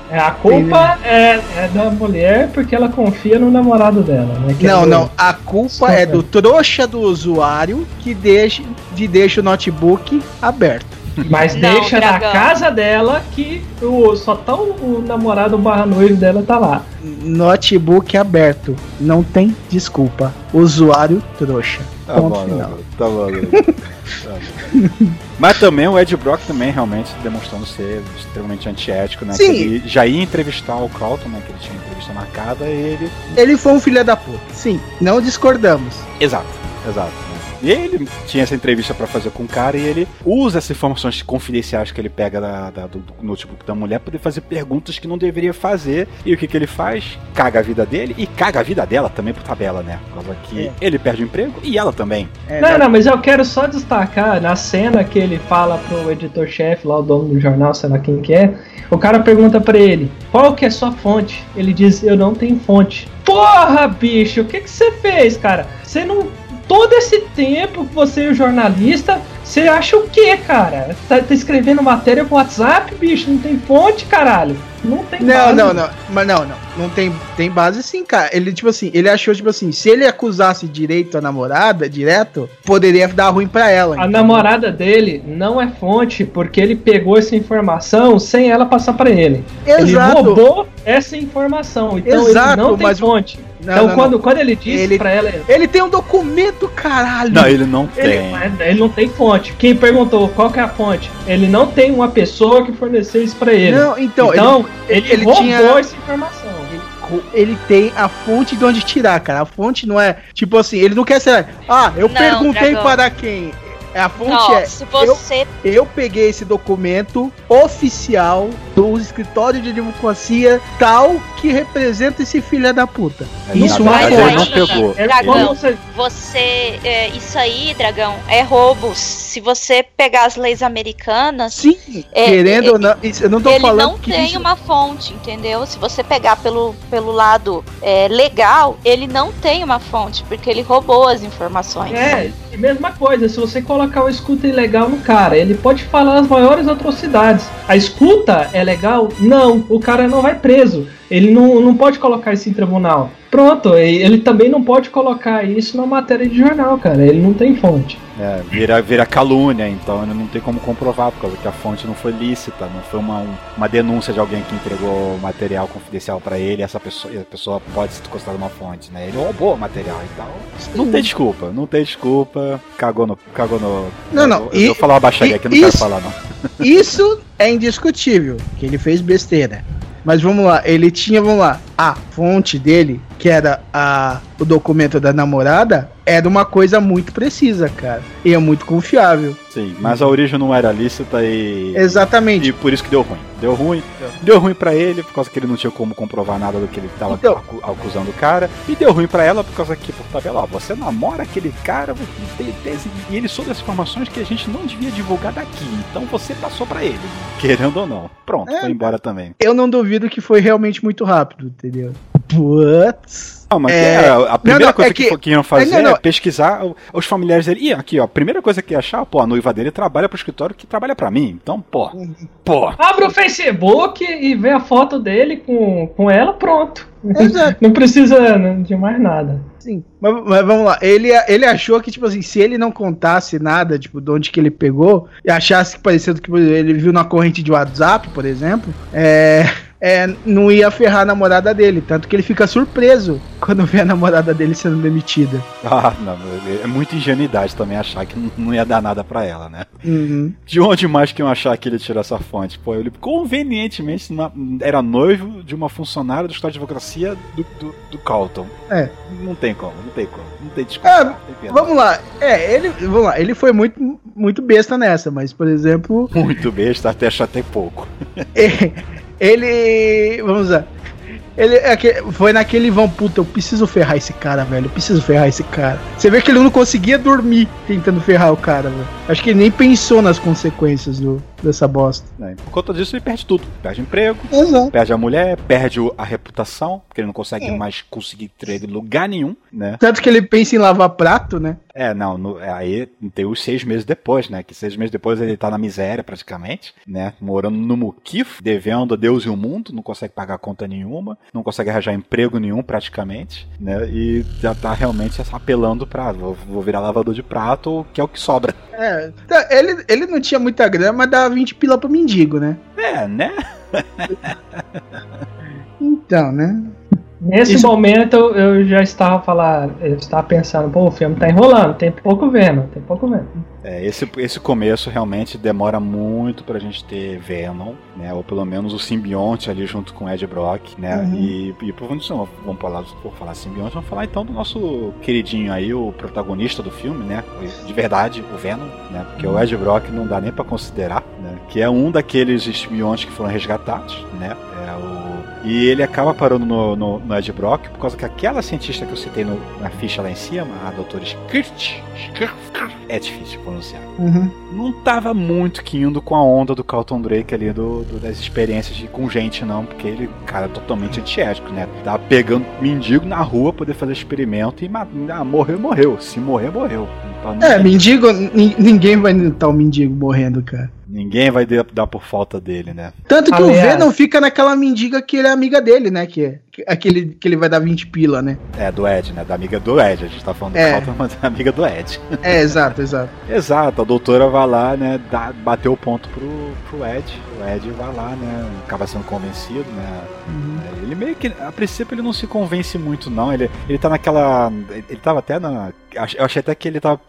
É, a culpa é, é da mulher porque ela confia no namorado dela, né? Que é Não, do- não, a culpa é do trouxa do usuário que deixa, de deixa o notebook aberto. Mas Não, deixa na casa dela que o, só tá o, o namorado barra noivo dela tá lá. Notebook aberto, não tem desculpa. Usuário trouxa. Tá Ponto bom, final. tá bom. Tá bom. Mas também o Ed Brock também realmente demonstrando ser extremamente antiético, né? Sim. Que Ele já ia entrevistar o Carlton, né? Que ele tinha entrevista marcada, e ele. Ele foi um filho da puta. Sim, não discordamos. Exato, exato. E ele tinha essa entrevista pra fazer com o cara e ele usa essas informações confidenciais que ele pega da, da- do, do notebook da mulher pra poder fazer perguntas que não deveria fazer. E o que, que ele faz? Caga a vida dele e caga a vida dela também por tabela, né? Por causa que É. ele perde o emprego e ela também. É, Não, não, mas eu quero só destacar na cena que ele fala pro editor-chefe, lá o dono do jornal, sei lá quem que é, o cara pergunta pra ele, qual que é sua fonte? Ele diz, eu não tenho fonte. Porra, bicho, o que que você fez, cara? Você não... Todo esse tempo que você é jornalista, você acha o quê, cara? Tá, tá escrevendo matéria pro WhatsApp, bicho? Não tem fonte, caralho? Não tem Não, base. não, não. Mas não, não. Não tem, tem base sim, cara. Ele, tipo assim, ele achou, tipo assim, se ele acusasse direito a namorada, direto, poderia dar ruim pra ela. A entendeu? namorada dele não é fonte porque ele pegou essa informação sem ela passar pra ele. Ele Exato. roubou essa informação. Então Exato, ele não tem mas fonte. Não, então, não, quando, não. quando ele disse Ele- pra ela. Ele tem um documento, caralho. Não, ele não Ele, tem. mas ele não tem fonte. Quem perguntou qual que é a fonte? Ele não tem uma pessoa que forneceu isso pra ele. Não, então, então, ele- ele, ele roubou tinha- essa informação. ele, ele tem a fonte de onde tirar, cara. A fonte não é tipo assim, ele não quer ser. Ah, eu Não, perguntei Dragão. para quem. É, A fonte Não, é. se Eu, você eu peguei esse documento oficial do escritório de advocacia tal que representa esse filho da puta. É, Isso verdade, é ele não pegou. É Dragão. como você- é, isso aí, dragão, é roubo. Se você pegar as leis americanas, Sim, É, querendo é, ou não, isso- eu não tô ele falando não que tem isso- uma fonte, entendeu? Se você pegar pelo, pelo lado é, legal, ele não tem uma fonte, porque ele roubou as informações. É, e mesma coisa, se você colocar o escuta ilegal no cara, ele pode falar as maiores atrocidades. A escuta é legal? Não, o cara não vai preso. Ele não, não pode colocar isso em tribunal. Pronto, ele também não pode colocar isso na matéria de jornal, cara. Ele não tem fonte. É, vira, vira calúnia, então ele não tem como comprovar, por causa que a fonte não foi lícita, não foi uma, um- uma denúncia de alguém que entregou material confidencial pra ele, essa pessoa, e a pessoa pode se encostar numa fonte, né? Ele roubou o material e tal. Não tem desculpa, não tem desculpa. Cagou no. Cagou no. Não, não, Eu, eu e- vou falar uma baixaria aqui, não quero isso- falar, não. Isso é indiscutível, que ele fez besteira. Mas vamos lá, ele tinha, vamos lá, a fonte dele, que era a, o documento da namorada, era uma coisa muito precisa, cara. E é muito confiável. Sim, mas a origem não era lícita e. Exatamente. E por isso que deu ruim. Deu ruim. Deu ruim pra ele, por causa que ele não tinha como comprovar nada do que ele tava Então. acu- acusando o cara. E deu ruim pra ela, por causa que, por tabela, ó, você namora aquele cara e ele soube as informações que a gente não devia divulgar daqui. Então você passou pra ele, querendo ou não. Pronto, É. foi embora também. Eu não duvido que foi realmente muito rápido, entendeu? Putz. Não, mas É. é, a primeira não, coisa é que, que- que iam fazer é, não, não. é pesquisar os familiares dele. E aqui, ó, a primeira coisa que ia achar, pô, a noiva dele trabalha pro escritório que trabalha pra mim. Então, pô, pô. Abre o Facebook e vê a foto dele com, com ela, pronto. Exato. Não precisa né, de mais nada. Sim, mas, mas vamos lá. Ele, ele achou que, tipo assim, se ele não contasse nada, tipo, de onde que ele pegou, e achasse que parecendo que ele viu na corrente de WhatsApp, por exemplo, é, é, não ia ferrar a namorada dele. Tanto que ele fica surpreso quando vê a namorada dele sendo demitida. Ah, não, é muita ingenuidade também achar que não- ia dar nada pra ela, né? Uhum. De onde mais que iam achar que ele tirou essa fonte? Pô, ele convenientemente era noivo de uma funcionária do Estado de Advocacia do, do, do Calton. É. Não tem como, não tem como. Não tem desculpa. É, tem. Vamos lá. É, ele, vamos lá. Ele foi muito, muito besta nessa, mas, por exemplo, Muito besta, até achar até pouco. ele. Vamos lá. Ele é foi naquele vão, puta, eu preciso ferrar esse cara, velho. Eu preciso ferrar esse cara. Você vê que ele não conseguia dormir tentando ferrar o cara, velho. Acho que ele nem pensou nas consequências do, dessa bosta. Né? Por conta disso, ele perde tudo. Perde emprego, Exato. perde a mulher, perde a reputação, porque ele não consegue É. mais conseguir trade em lugar nenhum, né? Tanto que ele pensa em lavar prato, né? É, não, no- aí tem os seis meses depois, né? Que seis meses depois ele tá na miséria praticamente, né? Morando no Muquifo, devendo a Deus e o mundo, não consegue pagar conta nenhuma, não consegue arranjar emprego nenhum praticamente, né? E já tá realmente apelando pra vou, vou virar lavador de prato, que é o que sobra. É. Tá, Ele, ele não tinha muita grana, mas dava 20 pila pro mendigo, né? É, né? Então, né? Nesse Isso- momento eu- já estava falando, eu estava pensando, pô, o filme tá enrolando, tem pouco vendo, tem pouco vendo. É, esse, esse começo realmente demora muito pra gente ter Venom, né? Ou pelo menos o simbionte ali junto com Ed Brock, né? Uhum. E, e por vamos, vamos falar, por falar simbionte, vamos falar então do nosso queridinho aí, o protagonista do filme, né? De verdade, o Venom, né? Porque o Ed Brock não dá nem pra considerar, né? Que é um daqueles simbiontes que foram resgatados, né? É o e ele acaba parando no, no, no Ed Brock por causa que aquela cientista que eu citei no- na ficha lá em cima, a doutora Skirt, é difícil de pronunciar. Uhum. Não tava muito que indo com a onda do Carlton Drake ali, do, do- das experiências de, com gente, não, porque ele, cara, é totalmente antiético, né? Tava pegando mendigo na rua poder fazer experimento e ah, morreu, morreu. Se morrer, morreu. Então, É, ninguém, mendigo, nin- ninguém vai notar o mendigo morrendo, cara. Ninguém vai dar por falta dele, né? Tanto que o Aliás- Venom fica naquela mendiga que ele é amiga dele, né? Que, aquele que ele vai dar 20 pila, né? É, do Ed, né? Da amiga do Ed. A gente tá falando É. do Calton, mas da amiga do Ed. É, exato, exato. Exato, a doutora vai lá, né, dá, bateu o ponto pro, pro Ed. O Ed vai lá, né, acaba sendo convencido, né. É, Ele meio que, a princípio, ele não se convence muito, não. Ele, ele tá naquela. Ele tava até na. Eu achei até que ele tava.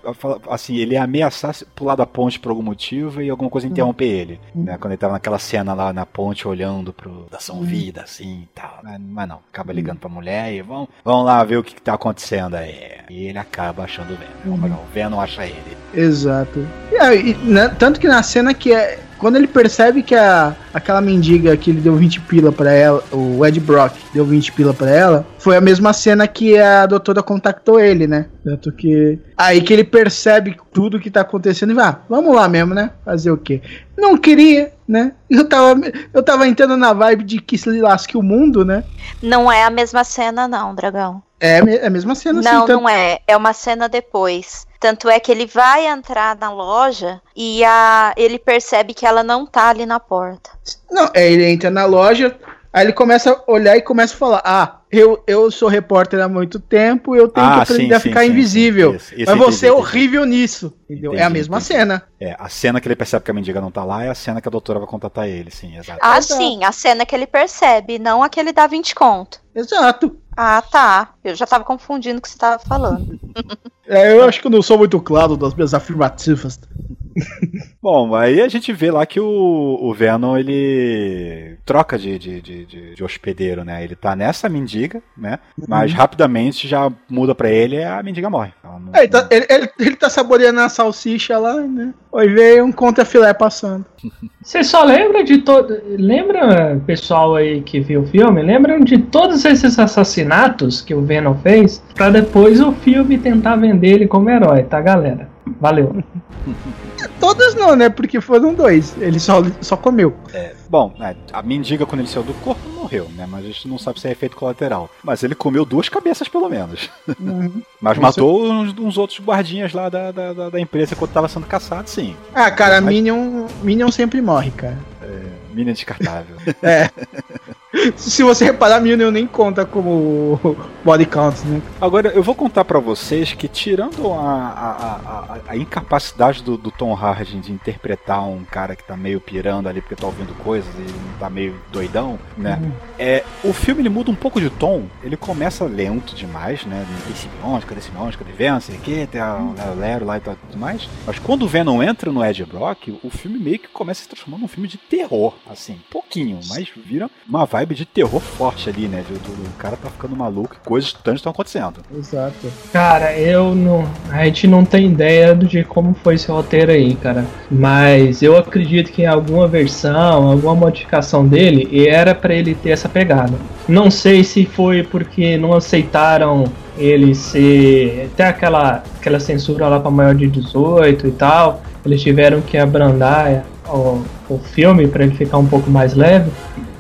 Assim, ele ia ameaçar pular da ponte por algum motivo e alguma coisa interromper ele. Né, quando ele tava naquela cena lá na ponte olhando pro da São Vida, assim e tal. Mas, mas não, acaba ligando pra mulher e vamos, vamos lá ver o que, que tá acontecendo aí. E ele acaba achando o Venom. Melhor, o Venom acha ele. Exato. E aí, né, tanto que na cena que é. Quando ele percebe que a, aquela mendiga que ele deu 20 pila pra ela, o Ed Brock deu 20 pila pra ela, foi a mesma cena que a doutora contactou ele, né? Tanto que. Aí que ele percebe tudo que tá acontecendo e vai, ah, vamos lá mesmo, né? Fazer o quê? Não queria, né? Eu tava, eu tava entrando na vibe de que se lasque o mundo, né? Não é a mesma cena, não, Dragão. É é a mesma cena, Não, assim, tanto- não é. É uma cena depois. Tanto é que ele vai entrar na loja e a, ele percebe que ela não tá ali na porta. Não, é, ele entra na loja, aí ele começa a olhar e começa a falar: Ah, eu, eu sou repórter há muito tempo, eu tenho Ah, que aprender sim, a ficar sim, invisível. sim, isso, isso Mas eu você é entendi, horrível nisso. Entendeu? é a Entendi, mesma entendi. cena. É, a cena que ele percebe que a mendiga não tá lá é a cena que a doutora vai contatar ele, sim, exato. Ah, Exato. sim, a cena que ele percebe, não a que ele dá 20 conto. Exato. Ah, tá. Eu já tava confundindo o que você tava falando. É, eu acho que eu não sou muito claro das minhas afirmativas. Bom, aí a gente vê lá que o, o Venom ele troca de, de, de, de- de hospedeiro, né? Ele tá nessa mendiga, né? Mas rapidamente já muda pra ele e a mendiga morre. Ela não- É, ele, tá, ele, ele- ele tá saboreando a salsicha lá, né? Aí veio um contra-filé passando. Você só lembra de todo. Lembra, pessoal aí que viu o filme? Lembram de todos esses assassinatos que o Venom fez? Pra depois o filme tentar vender ele como herói, tá, galera? Valeu. Todos não, né? Porque foram dois. Ele só, só comeu. Bom, é, a mendiga quando ele saiu do corpo morreu, né? Mas a gente não sabe se é efeito colateral. Mas ele comeu duas cabeças pelo menos. Mas Com matou uns, uns outros guardinhas lá da, da, da- da empresa quando tava sendo caçado, sim. Ah, cara, Mas- Minion, Minion sempre morre, cara. Mina descartável. Se você reparar, Minion nem conta como body count, né? Agora, eu vou contar pra vocês que, tirando a, a, a- a incapacidade do, do Tom Hardy de interpretar um cara que tá meio pirando ali porque tá ouvindo coisas e tá meio doidão, né? É, o filme ele muda um pouco de tom, ele começa lento demais, né? Tem Simeões, cadê Simeões, cadê Venom, sei o que, tem a, o Lero lá e tal, tudo mais. Mas quando o Venom entra no Ed Brock, o filme meio que começa a se transformar num filme de terror, assim, pouquinho, mas vira uma vibe de terror forte ali, né? Do, do- o cara tá ficando maluco e coisas tantas estão acontecendo. Exato. Cara, eu não. A gente não tem ideia de como foi esse roteiro aí, cara. Mas eu acredito que em alguma versão, alguma modificação dele, era pra ele ter essa pegada. Não sei se foi porque não aceitaram ele ser. até aquela, aquela censura lá pra maior de 18 e tal. Eles tiveram que abrandar o, o filme pra ele ficar um pouco mais leve.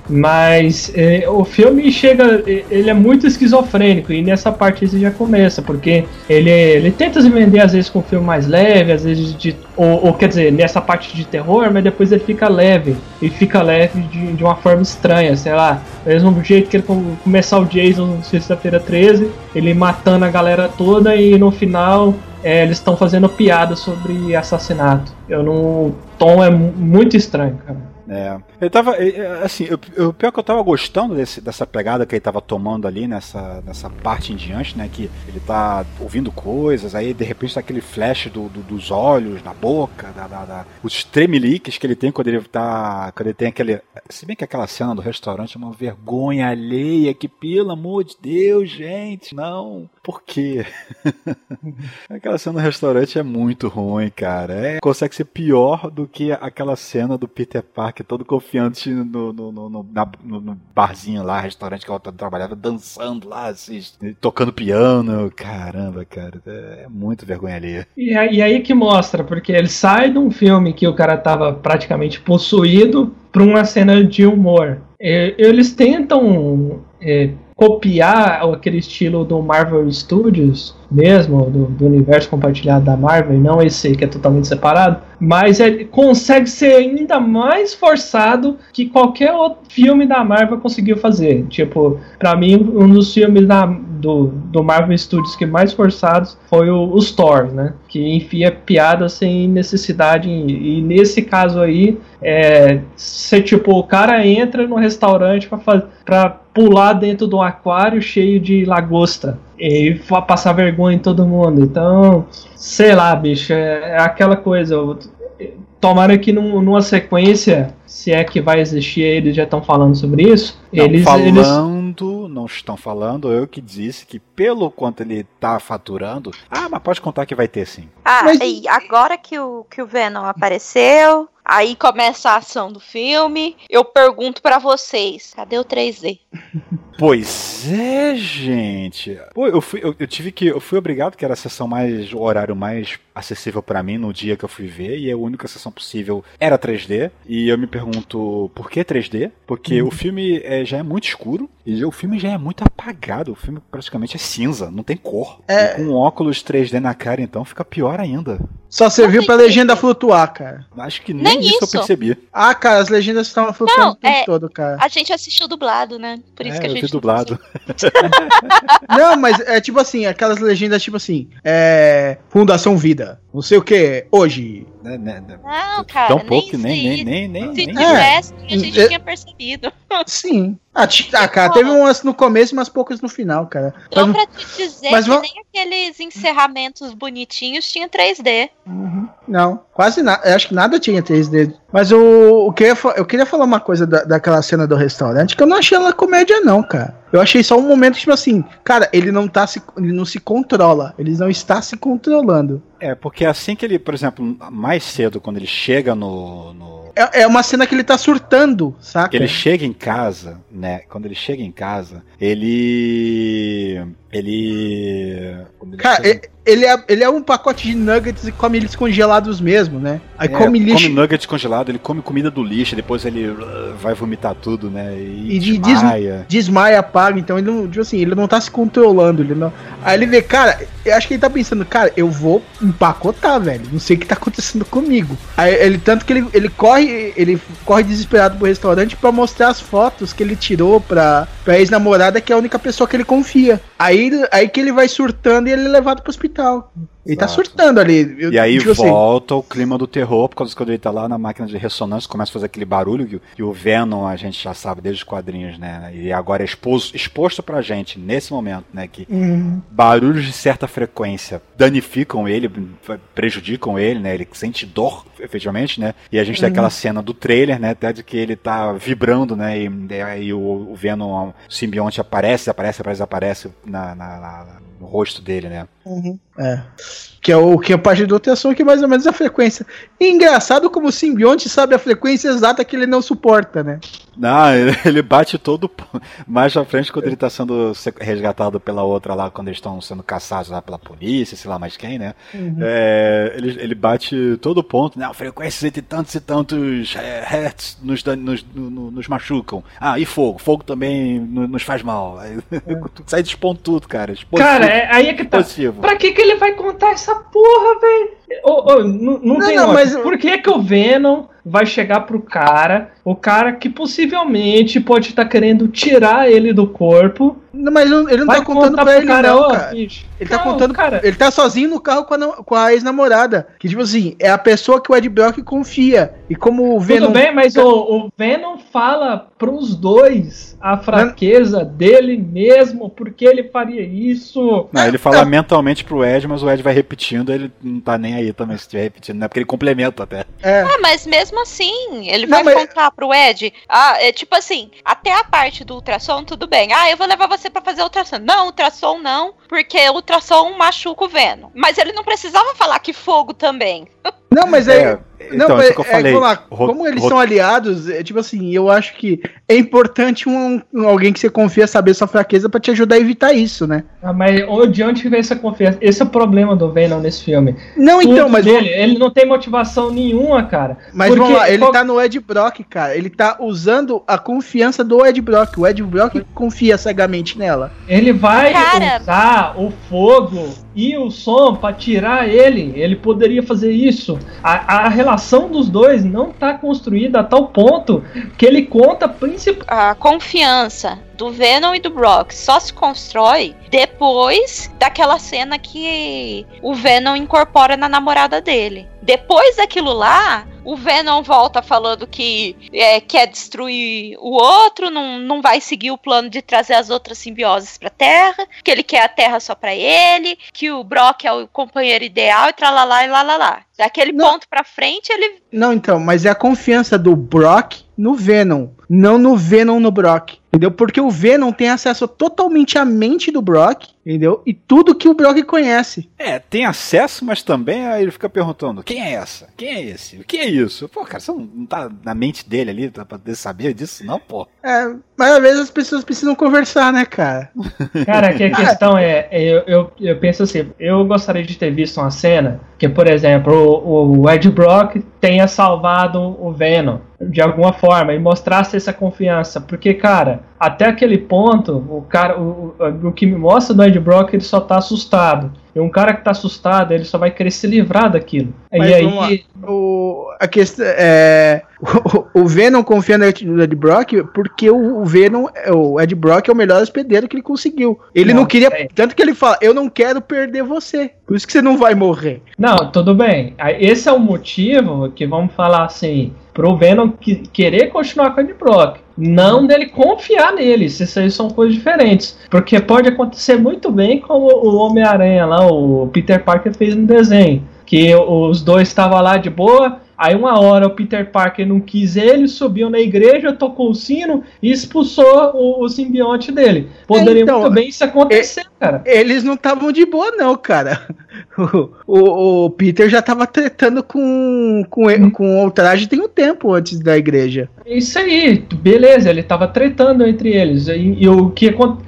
Mas eh, o filme chega, ele é muito esquizofrênico e nessa parte isso já começa, porque ele, ele tenta se vender às vezes com um filme mais leve, às vezes de, ou, ou quer dizer, nessa parte de terror, mas depois ele fica leve, e fica leve de, de uma forma estranha, sei lá, mesmo jeito que ele come- começar o Jason sexta-feira 13, ele matando a galera toda e no final eh, eles estão fazendo piada sobre assassinato. Eu não, o tom é mu- muito estranho, cara. É. Ele tava. Assim, eu- eu- pior que eu tava gostando desse- dessa pegada que ele tava tomando ali nessa, nessa parte em diante, né? Que ele tá ouvindo coisas, aí de repente tá aquele flash do, do- dos olhos, na boca, da, da- da- os tremeliques que ele tem quando ele tá. Quando ele tem aquele. Se bem que aquela cena do restaurante é uma vergonha alheia, que pelo amor de Deus, gente, não. Por quê? Aquela cena no restaurante é muito ruim, cara. É, consegue ser pior do que aquela cena do Peter Parker todo confiante no, no, no, no- na- no- no barzinho lá, restaurante que ela tá- trabalhava, dançando lá, assim, tocando piano. Caramba, cara. É, muito vergonha ali. E aí, e aí que mostra, porque ele sai de um filme que o cara tava praticamente possuído pra uma cena de humor. Eles tentam é, copiar aquele estilo do Marvel Studios mesmo, do, do, universo compartilhado da Marvel, e não esse que é totalmente separado, mas ele consegue ser ainda mais forçado que qualquer outro filme da Marvel conseguiu fazer. Tipo, para mim, um dos filmes da, do, do Marvel Studios que mais forçados foi o, os Thor, né? Que enfia piada sem necessidade, e, e nesse caso aí, é, ser tipo, o cara entra no restaurante para pular dentro do aquário cheio de lagosta e passar vergonha em todo mundo. Então, sei lá, bicho, é, é aquela coisa. Tomara que num, numa sequência, se é que vai existir, eles já estão falando sobre isso. Não, eles falando, eles... não estão falando. Eu que disse que pelo quanto ele tá faturando, ah, mas pode contar que vai ter sim. Ah, Mas- e agora que o, que o Venom apareceu, aí começa a ação do filme, eu pergunto pra vocês, cadê o 3D? Pois é, gente. Pô, eu, fui, eu, eu tive que. Eu fui obrigado, que era a sessão mais. o horário mais acessível pra mim no dia que eu fui ver, e a única sessão possível era 3D. E eu me pergunto, por que 3D? Porque o filme é, já é muito escuro, e o filme já é muito apagado. O filme praticamente é cinza, não tem cor. É. E com óculos 3D na cara, então, fica pior ainda. Só serviu pra legenda flutuar, cara. Acho que nem, Nem isso, eu isso. percebi. Ah, cara, as legendas estavam flutuando Não, o tempo é- todo, cara. A gente assistiu dublado, né? Por isso É, que a gente dublado. Não, mas é tipo assim, aquelas legendas tipo assim, é. Fundação Vida. Não sei o que, hoje. Né, né, né. Não, cara, Tão nem pouco nem, nem, nem, nem, Se nem- tivesse, a gente É. tinha percebido. Sim. Ah, ah, cara, teve umas no começo e umas poucas no final, cara. Então, Mas- pra te dizer mas que vamos- nem aqueles encerramentos bonitinhos tinha 3D. Uhum. Não, quase nada. Acho que nada tinha 3D. Mas o, o que eu, eu queria falar uma coisa da, daquela cena do restaurante que eu não achei ela comédia, não, cara. Eu achei só um momento, tipo assim, cara, ele não tá se. Ele não se controla. Ele não está se controlando. É, porque assim que ele, por exemplo, mais cedo, quando ele chega no. no- É, é uma cena que ele tá surtando, saca? ele chega em casa, né? Quando ele chega em casa, ele. Ele. ele Cara, chega- ele é, ele é um pacote de nuggets e come eles congelados mesmo, né? Aí é, come lixo. come nugget congelado, ele come comida do lixo, depois ele uh, vai vomitar tudo, né? E, E de- desmaia. desmaia, apaga, então ele não, tipo assim, ele não tá se controlando, ele não. Aí ele vê, cara, eu acho que ele tá pensando, cara, eu vou empacotar, velho. Não sei o que tá acontecendo comigo. Aí ele tanto que ele, ele corre, ele corre desesperado pro restaurante pra mostrar as fotos que ele tirou pra, pra ex-namorada, que é a única pessoa que ele confia. Aí, aí que ele vai surtando e ele é levado pro hospital. Ele tá surtando ali. Eu- E aí tipo assim, volta o clima do terror, por causa que quando ele tá lá na máquina de ressonância, começa a fazer aquele barulho que, que o Venom, a gente já sabe desde os quadrinhos, né? E agora é exposto, exposto pra gente, nesse momento, né? Que Uhum. barulhos de certa frequência danificam ele, prejudicam ele, né? Ele sente dor, efetivamente, né? E a gente tem aquela cena do trailer, né? Até de que ele tá vibrando, né? E aí o, o Venom, o simbionte aparece, aparece, aparece, aparece na, na- na- no rosto dele, né? É. Que é o que a parte do ultrassom que é mais ou menos a frequência. E engraçado como o simbionte sabe a frequência exata que ele não suporta, né? Não, ele- bate todo mais à frente quando ele tá sendo se- resgatado pela outra lá, quando eles estão sendo caçados lá pela polícia, sei lá mais quem, né? É, ele, ele bate todo ponto, né? Frequências entre tantos e tantos é, hertz nos, nos, no- no- nos machucam. Ah, e fogo? Fogo também no- nos faz mal. Aí, Sai de tudo, cara. Expondo Cara, é, aí é que tá. Positivo. Pra que, que ele vai contar essa porra, velho? Ô, ô, não, não Não, tem não, mas- Por que, que o Venom vai chegar pro cara, o cara que possivelmente pode estar querendo tirar ele do corpo, Não, mas não- ele não tá contando pra ele, cara, não, cara. Ele tá Não, contando. cara. Ele tá sozinho no carro com a, com a ex-namorada. Que, tipo assim, é a pessoa que o Ed Brock confia. E como o Venom. Tudo bem, mas o, o Venom fala pros dois a fraqueza dele mesmo, porque ele faria isso. Não, ele fala mentalmente pro Ed, mas o Ed vai repetindo, ele não tá nem aí também se estiver repetindo, né? Porque ele complementa até. É. Ah, mas mesmo assim, ele Não, vai mas- contar pro Ed. Ah, é tipo assim, até a parte do ultrassom, tudo bem. Ah, eu vou levar você pra fazer ultrassom. Não, ultrassom não, porque ultrassom machuca o Venom. Mas ele não precisava falar que fogo também. Não, mas é. É. Então, não, isso é, que eu é, falei. vamos lá, como eles são aliados, é, tipo assim, eu acho que é importante um, um- alguém que você confia saber sua fraqueza pra te ajudar a evitar isso, né? Ah, mas onde- de onde vem essa confiança? Esse é o problema do Venom nesse filme. Não, então, Tudo mas, dele, ele não tem motivação nenhuma, cara. mas Porque vamos lá, ele qual- tá no Ed Brock, cara. Ele tá usando a confiança do Ed Brock. O Ed Brock confia cegamente nela. Ele vai Cara. usar o fogo e o som pra tirar ele. Ele poderia fazer isso. A, a relação dos dois não tá construída a tal ponto que ele conta principalmente. a confiança do Venom e do Brock só se constrói depois daquela cena que o Venom incorpora na namorada dele. Depois daquilo lá, o Venom volta falando que é, quer destruir o outro, não, não vai seguir o plano de trazer as outras simbioses pra Terra, que ele quer a Terra só pra ele, que o Brock é o companheiro ideal e tralalá e lalá. Daquele Não. ponto pra frente, ele Não, então, mas é a confiança do Brock no Venom, não no Venom no Brock. Entendeu? Porque o Venom tem acesso totalmente à mente do Brock, entendeu? E tudo que o Brock conhece. É, tem acesso, mas também aí ele fica perguntando: quem é essa? Quem é esse? O que é isso? Pô, cara, você não, não tá na mente dele ali pra poder saber disso, não, pô. É, mas às vezes as pessoas precisam conversar, né, cara? Cara, que a questão é, é, eu, eu, eu penso assim, eu gostaria de ter visto uma cena que, por exemplo, o, o Ed Brock tenha salvado o Venom de alguma forma e mostrasse essa confiança, porque, cara, até aquele ponto, o cara, o, o, que me mostra do Ed Brock, ele só tá assustado. E um cara que tá assustado, ele só vai querer se livrar daquilo. Mas e aí, O, a questão é. O, o Venom confia no Ed, Brock porque o, o Venom, o Ed Brock é o melhor hospedeiro que ele conseguiu. Ele não, Não, queria. é. Tanto que ele fala: Eu não quero perder você. Por isso que você não vai morrer. Não, tudo bem. Esse é o motivo que vamos falar assim, pro Venom que- querer continuar com o Ed Brock. Não dele confiar neles. Isso aí são coisas diferentes. Porque pode acontecer muito bem como o Homem-Aranha lá, o Peter Parker fez no desenho. Que os dois estavam lá de boa. Aí uma hora o Peter Parker não quis ele, subiu na igreja, tocou o sino e expulsou o, o simbionte dele. Poderia então, muito bem isso acontecer, cara. Eles não estavam de boa, não, cara. O, o- o Peter já tava tretando com, com, ele- com o traje tem um tempo antes da igreja. Isso aí, beleza, ele tava tretando entre eles. E, e o que acon-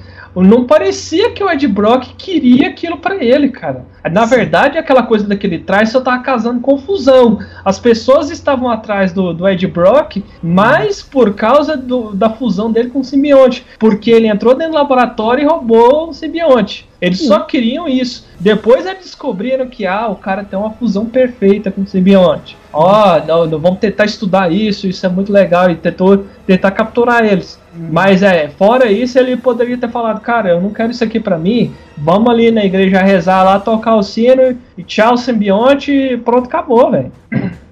não parecia que o Ed Brock queria aquilo pra ele, cara. Na verdade, aquela coisa daquele traje só tava causando confusão. As pessoas estavam atrás do, do Ed Brock, mas por causa do- da fusão dele com o simbionte. Porque ele entrou dentro do laboratório e roubou o simbionte. Eles só queriam isso. Depois eles descobriram que ah, o cara tem uma fusão perfeita com o simbionte. Ó, não, não, vamos tentar estudar isso, isso é muito legal. E tentou tentar capturar eles. Mas é, fora isso, ele poderia ter falado, cara, eu não quero isso aqui pra mim. Vamos ali na igreja rezar lá, tocar o sino e tchau, simbionte, e pronto, acabou, velho.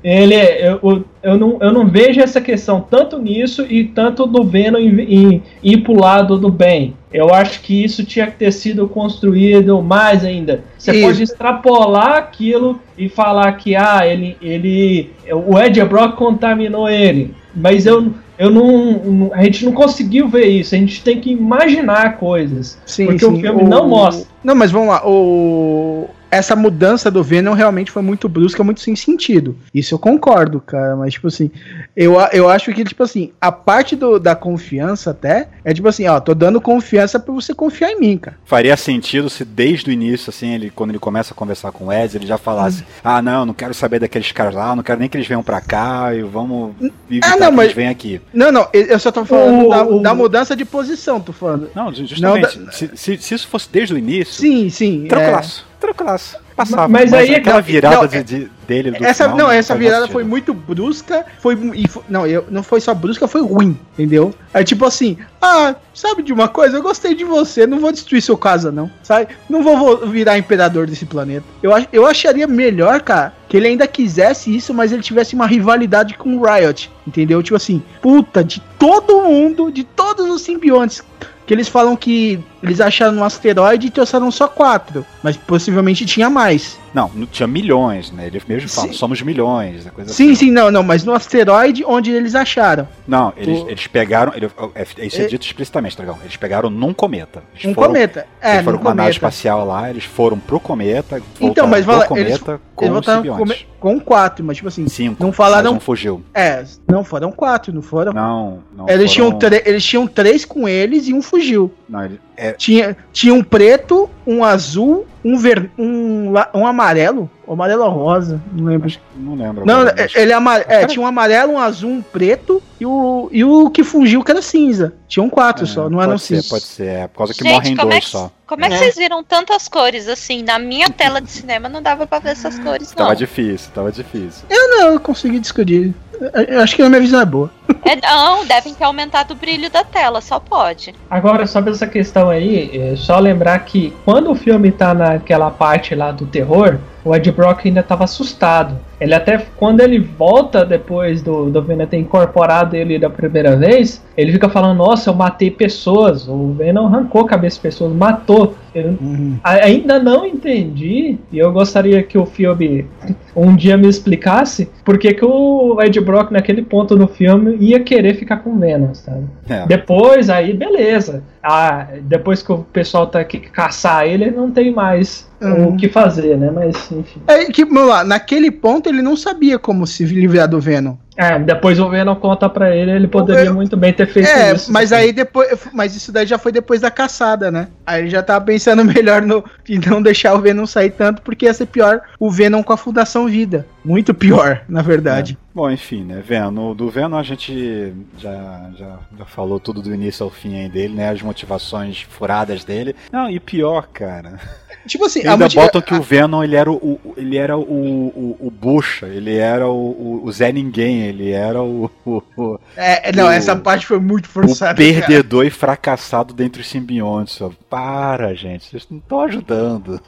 Ele, eu, eu, eu, não, eu não vejo essa questão tanto nisso e tanto do Venom em, em, ir pro lado do bem. Eu acho que isso tinha que ter sido construído mais ainda. Você Isso. pode extrapolar aquilo e falar que ah, ele, ele, o Ed Brock contaminou ele. Mas eu, eu não, a gente não conseguiu ver isso. A gente tem que imaginar coisas. Sim, porque o sim, filme não mostra. Não, mas vamos lá. O... Essa mudança do Venom realmente foi muito brusca, muito sem sentido. Isso eu concordo, cara. Mas, tipo assim, eu, eu acho que, tipo assim, a parte do, da confiança até é tipo assim, ó, tô dando confiança pra você confiar em mim, cara. Faria sentido se desde o início, assim, ele, quando ele começa a conversar com o Ed, ele já falasse: Hum. Ah, não, não quero saber daqueles caras lá, não quero nem que eles venham pra cá e vamos evitar Ah, não, que mas- eles venham aqui. Não, não, eu só tô falando O- da, o- da mudança de posição, tô falando. Não, ju- justamente. Não, se, se- se isso fosse desde o início, Sim, sim. tranquilaço, tranquilaço. Passava. Mas aí é aquela que- virada não, de, de- dele do Essa, final não, essa virada foi muito brusca, foi, mu- e fo- não, eu, não foi só brusca, foi ruim, entendeu? É tipo assim, ah, sabe de uma coisa? Eu gostei de você, não vou destruir seu casa não, sabe? Não vou, vo- virar imperador desse planeta. Eu, eu acharia melhor, cara, que ele ainda quisesse isso, mas ele tivesse uma rivalidade com o Riot, entendeu? Tipo assim, puta, de todo mundo, de todos os simbiontes, que eles falam que eles acharam um asteroide e trouxeram só quatro. Mas possivelmente tinha mais. Não, tinha milhões, né? Ele mesmo fala, Sim. somos milhões. a Coisa Sim, assim. sim, não, não, mas no asteroide onde eles acharam. Não, eles, O- eles pegaram. Ele, é, isso é É- dito explicitamente, Dragão. Eles pegaram num cometa. Eles Um foram, cometa. É, eles foram com uma nave espacial lá, eles foram pro cometa. Então, mas fala- cometa eles- com Eles voltaram com, com quatro, mas tipo assim, Cinco. não falaram- mas um fugiu. é, não foram quatro, não foram? Não, não. eles, foram- tinham eles tinham três com eles e um fugiu. Não, ele- é, Tinha, tinha um preto, um azul, um, ver, um, um amarelo. O amarelo ou rosa, não lembro. não lembro. Não, mas- ele é amare... é, tinha um amarelo, um azul, um preto e o, e o que fugiu que era cinza. Tinham quatro É, só, não eram Pode ser, pode ser. É por causa que Gente, morrem como dois é que, só. como é que É. vocês viram tantas cores assim? Na minha tela de cinema não dava pra ver essas cores, não. Tava difícil, tava difícil. Não, eu consegui descobrir. Eu- eu acho que a minha visão é boa. É, não, devem ter aumentado o brilho da tela, só pode. Agora, sobre essa questão aí, é só lembrar que quando o filme tá naquela parte lá do terror, o Ed Brock ainda tava assustado. Ele até, quando ele volta depois do, do Venom ter incorporado ele da primeira vez, ele fica falando, nossa, eu matei pessoas, o Venom arrancou a cabeça de pessoas, matou. Eu a- ainda não entendi, e eu gostaria que o filme um dia me explicasse, por que que o Ed Brock naquele ponto do filme ia querer ficar com o Venom, sabe? É. Depois, aí, beleza. Ah, depois que o pessoal tá aqui caçar ele, não tem mais Uhum. o que fazer, né? Mas, enfim. É que, vamos lá, naquele ponto ele não sabia como se livrar do Venom. É, depois o Venom conta pra ele, ele poderia Eu- muito bem ter feito É, isso. mas aí depois. Mas isso daí já foi depois da caçada, né? Aí ele já tava pensando melhor no, em não deixar o Venom sair tanto, porque ia ser pior o Venom com a Fundação Vida. Muito pior, na verdade. Bom, enfim, né? Venom, do Venom a gente já, já, já falou tudo do início ao fim aí dele, né? As motivações furadas dele. Não, e pior, cara. Tipo assim, Ainda moti- botam que o Venom ele era o, o- ele era o, o, o Bucha, ele era o, o, o Zé Ninguém, ele era o, o, o- É, não, o- essa parte foi muito o forçada. cara. perdedor e fracassado dentre os simbiontes. ó. Para, gente, vocês não estão ajudando.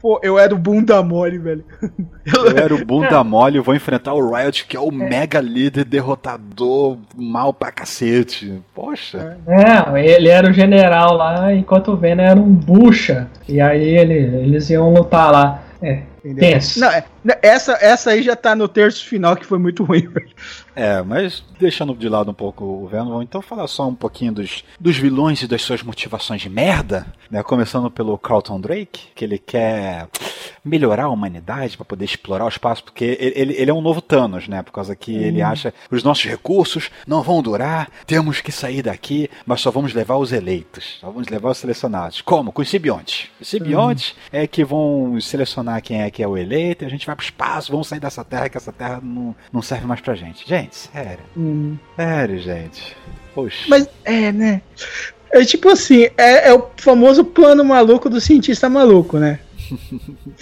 Pô, eu era o bunda mole, velho. Eu era o bunda mole, eu vou enfrentar o Riot, que é o mega líder derrotador, mal pra cacete. Poxa. É, ele era o general lá, enquanto o Venom era um bucha. E aí ele, eles iam lutar lá. É, Entendeu? tenso. Não, é, essa, essa aí já tá no terço final, que foi muito ruim. É, mas deixando de lado um pouco o Venom, vamos então falar só um pouquinho dos, dos vilões e das suas motivações de merda, né? Começando pelo Carlton Drake, que ele quer melhorar a humanidade para poder explorar o espaço, porque ele, ele, é um novo Thanos, né? Por causa que ele acha que os nossos recursos não vão durar, temos que sair daqui, mas só vamos levar os eleitos, só vamos levar os selecionados. Como? Com os simbiontes. Os simbiontes é que vão selecionar quem é que é o eleito, e a gente vai pro espaço, vamos sair dessa terra, que essa terra não, não serve mais pra gente. Gente, sério. Sério, gente. Poxa. Mas, é, né? É tipo assim, é, é o famoso plano maluco do cientista maluco, né?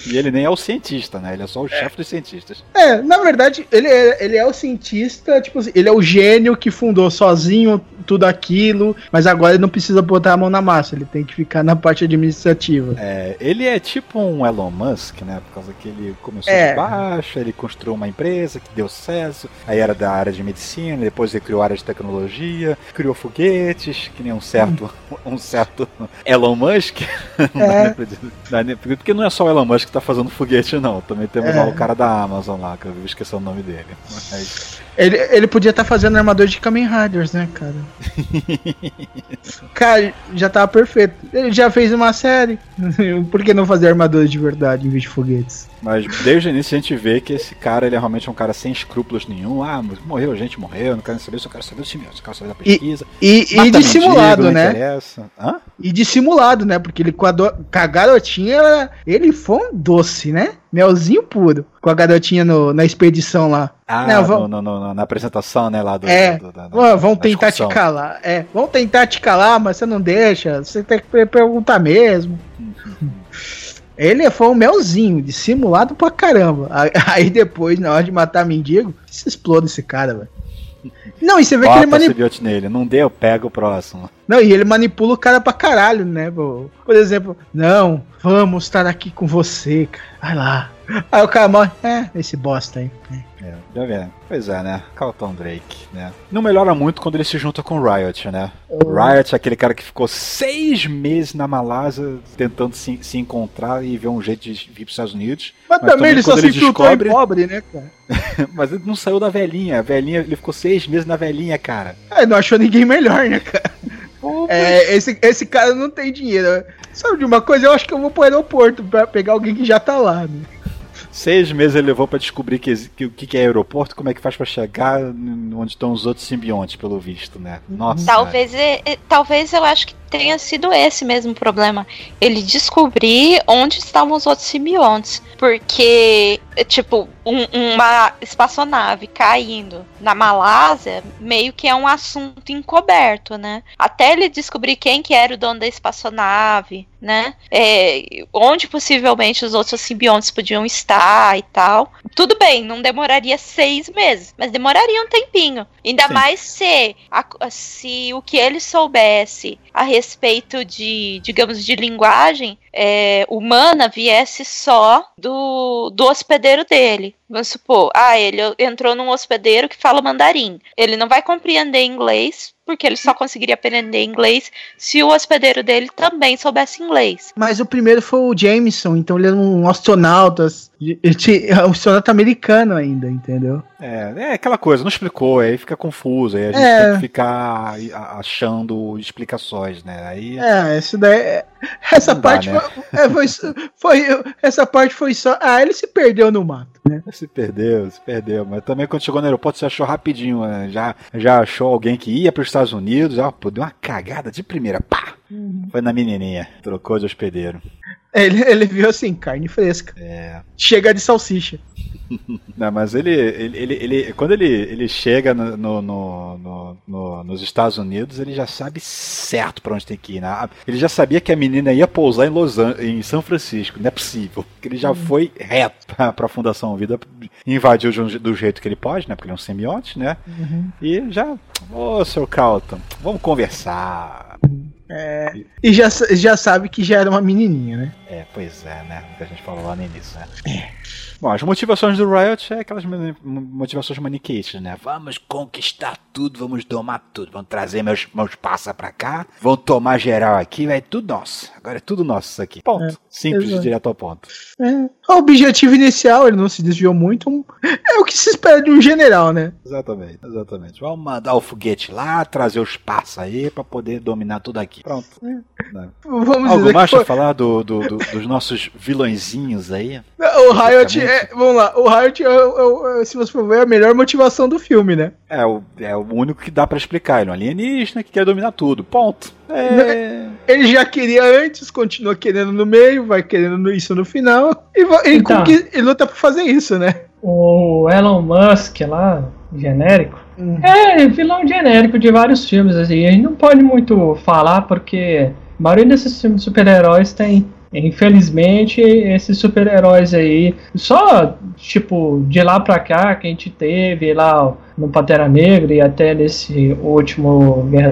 E ele nem é o cientista, né? Ele é só o chefe dos cientistas. É, na verdade, ele é, ele é o cientista, tipo assim, ele é o gênio que fundou sozinho tudo aquilo, mas agora ele não precisa botar a mão na massa, ele tem que ficar na parte administrativa. É, ele é tipo um Elon Musk, né? Por causa que ele começou É. de baixo, ele construiu uma empresa que deu sucesso, aí era da área de medicina, depois ele criou a área de tecnologia, criou foguetes, que nem um certo, um certo Elon Musk. Não dá É. nem pra dizer- dá nem- Porque não é só o Elon Musk que tá fazendo foguete, não. Também temos É. lá o cara da Amazon lá, que eu esqueci o nome dele. Mas, Ele, ele podia estar fazendo armador de Kamen Riders, né, cara? cara, já tava perfeito. Ele já fez uma série. Por que não fazer armadores de verdade em vez de foguetes? Mas desde o início a gente vê que esse cara ele é realmente um cara sem escrúpulos nenhum. Ah, mas morreu, gente morreu, não quero saber, só quero saber do simbionte, só quero saber da pesquisa. E, e Mata dissimulado, mendigo, né? interessa. Hã? E dissimulado, né? Porque ele com a, do- com a garotinha, ele foi um doce, né? Melzinho puro. Com a garotinha no- na expedição lá. Ah, Não, vamos- no- no- na apresentação, né, lá do... É. do- Ó, vão tentar discussão. te calar. É, vão tentar te calar, mas você não deixa. Você tem que per- perguntar mesmo. Ele foi um melzinho, dissimulado pra caramba. Aí- Aí depois, na hora de matar mendigo, se explode esse cara, velho. Não, e você vê que ele Bota manipula. nele, não deu, pega o próximo. Não, e ele manipula o cara pra caralho, né? Por exemplo, não, vamos estar aqui com você, cara. Vai lá. Aí o cara morre. É, esse bosta aí. É, já vê. Pois é, né? Carlton Drake, né? Não melhora muito quando ele se junta com o Riot, né? O Riot é aquele cara que ficou seis meses na Malásia tentando se, se encontrar e ver um jeito de vir para os Estados Unidos. Mas, Mas também ele só se infiltrou descobre- em pobre, né, cara? Mas ele não saiu da velhinha. A velhinha, ele ficou seis meses na velhinha, cara. É, não achou ninguém melhor, né, cara? Pô, É, esse, esse cara não tem dinheiro. Sabe de uma coisa? Eu acho que eu vou pro aeroporto pra pegar alguém que já tá lá, né? Seis meses ele levou pra descobrir que, que, o que é aeroporto, como é que faz pra chegar onde estão os outros simbiontes, pelo visto, né? Nossa. Talvez, é- é- talvez eu acho que tenha sido esse mesmo problema. Ele descobrir onde estavam os outros simbiontes. Porque, tipo, um- uma espaçonave caindo na Malásia meio que é um assunto encoberto, né? Até ele descobrir quem que era o dono da espaçonave, né? É, onde possivelmente os outros simbiontes podiam estar e tal. Tudo bem, não demoraria seis meses, mas demoraria um tempinho. Ainda Sim. mais se, a- se o que ele soubesse a respeito de, digamos, de linguagem é, humana viesse só do, do hospedeiro dele. Vamos supor, ah, ele entrou num hospedeiro que fala mandarim. Ele não vai compreender inglês, porque ele só conseguiria aprender inglês se o hospedeiro dele também soubesse inglês. Mas o primeiro foi o Jameson, então ele era um astronauta. Tinha- um astronauta americano ainda, entendeu? É, é aquela coisa, não explicou, aí fica confuso, aí a gente É. tem que ficar achando explicações, né? Aí. É, isso daí. é- Essa Não dá, parte né? foi, é, foi, Essa parte foi só. Ah, ele se perdeu no mato, né? Se perdeu, se perdeu. Mas também quando chegou no aeroporto, você achou rapidinho, né? Já, já achou alguém que ia para os Estados Unidos, já, pô, deu uma cagada de primeira, pá! Foi na menininha, trocou de hospedeiro. Ele, ele viu assim, carne fresca. É. Chega de salsicha. Não, mas ele, ele, ele, ele- quando ele, ele chega no, no- no- no- no- nos Estados Unidos, ele já sabe certo pra onde tem que ir. Né? Ele já sabia que a menina ia pousar em, Los An em São Francisco, não é possível. Porque Ele já foi reto pra, pra Fundação Vida, invadiu de um do jeito que ele pode, né? Porque ele é um simbionte, né? E já, ô, Sr. Carlton, vamos conversar. É, e já, já sabe que já era uma menininha, né? É, pois é, né? O que a gente falou lá no início, né? Bom, as motivações do Riot é aquelas motivações maniqueístas, né? Vamos conquistar tudo, vamos domar tudo, vamos trazer meus, meus passa pra cá, vão tomar geral aqui, vai tudo nosso. Agora é tudo nosso isso aqui. Ponto. É, Simples, exato. direto ao ponto. É. O objetivo inicial, ele não se desviou muito. É o que se espera de um general, né? Exatamente, exatamente. Vamos mandar o foguete lá, trazer os passa aí pra poder dominar tudo aqui. Pronto. Né? Vamos Algo mais pra foi- falar do, do- do- dos nossos vilõezinhos aí? O Riot é. Vamos lá, o Riot, é, é- é- se você for ver, é a melhor motivação do filme, né? É o, é o único que dá pra explicar. Ele é um alienígena que quer dominar tudo. Ponto. É. Ele já queria antes, continua querendo no meio, vai querendo isso no final. E, e Então. e luta pra fazer isso, né? O Elon Musk lá, genérico, Hum. é vilão genérico de vários filmes. Assim, a gente não pode muito falar porque a maioria desses filmes de super-heróis tem. Infelizmente, esses super-heróis aí, só tipo de lá pra cá que a gente teve lá no Pantera Negra e até nesse último Guerra-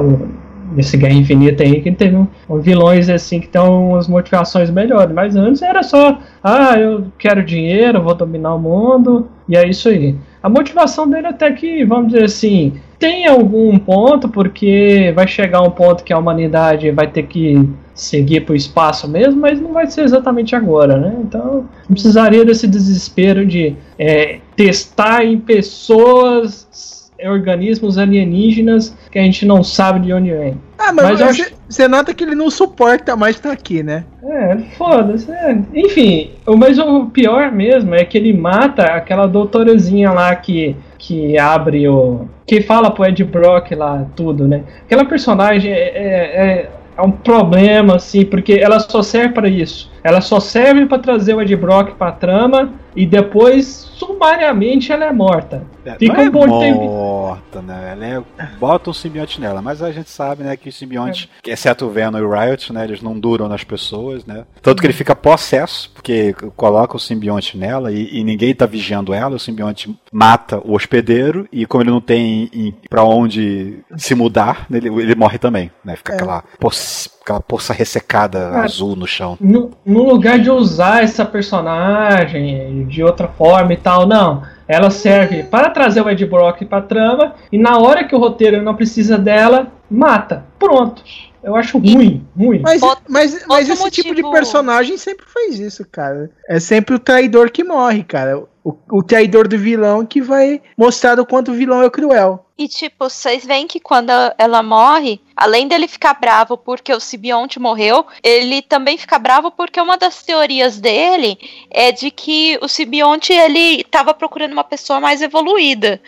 o- nesse Guerra Infinita aí, que teve um, vilões assim que tem umas motivações melhores. Mas antes era só, ah, eu quero dinheiro, vou dominar o mundo, e é isso aí. A motivação dele até que, vamos dizer assim, tem algum ponto, porque vai chegar um ponto que a humanidade vai ter que seguir para o espaço mesmo, mas não vai ser exatamente agora, né? Então não precisaria desse desespero de é, testar em pessoas, organismos alienígenas que a gente não sabe de onde vem. Ah, mas, Mas você, você nota que ele não suporta mais estar aqui, né? É, foda-se. é. Enfim, mas o pior mesmo é que ele mata aquela doutorazinha lá que, que abre o. que fala pro Ed Brock lá tudo, né? Aquela personagem é, é, é- um problema, assim, porque ela só serve para isso. Ela só serve para trazer o Ed Brock pra trama e depois, sumariamente, ela é morta. É, Fica não é um bom tempo. morta, né? Ela é, bota um simbionte nela, mas a gente sabe, né, que os simbiontes, que exceto o Venom e o Riot, né, eles não duram nas pessoas, né? Tanto que ele fica possesso, porque coloca o simbionte nela e, e ninguém tá vigiando ela, o simbionte mata o hospedeiro e como ele não tem em- pra onde se mudar, ele, ele morre também, né? Fica aquela poss- aquela poça ressecada Cara, azul no chão. No, no lugar de usar essa personagem de outra forma e tal, não. Ela serve para trazer o Ed Brock pra trama e na hora que o roteiro não precisa dela, mata. Pronto. Eu acho ruim, ruim. Mas, mas, mas esse tipo de motivo- personagem sempre faz isso, cara. É sempre o traidor que morre, cara. O, o traidor do vilão que vai mostrar o quanto o vilão é cruel. E tipo, vocês veem que quando ela morre, além dele ficar bravo porque o Sibionte morreu, ele também fica bravo porque uma das teorias dele é de que o Sibionte ele estava procurando uma pessoa mais evoluída.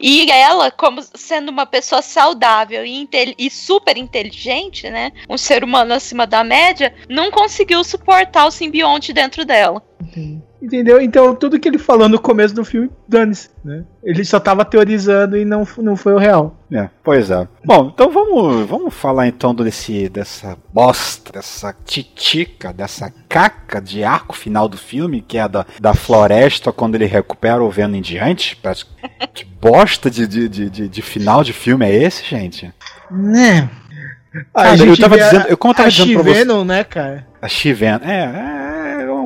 E ela, como sendo uma pessoa saudável e, e super inteligente, né? Um ser humano acima da média, não conseguiu suportar o simbionte dentro dela. Entendeu? Então tudo que ele falou no começo do filme, dane-se, né? Ele só tava teorizando e não, não foi o real. É, pois é. Bom, então vamos, vamos falar então desse, dessa bosta, dessa titica, dessa caca de arco final do filme, que é da, da floresta quando ele recupera o Venom em diante. Que bosta de, de, de, de- final de filme é esse, gente? Né? Cara, eu tava dizendo- eu- como eu tava a dizendo pra você- né, cara? A Shiven. É, é, é,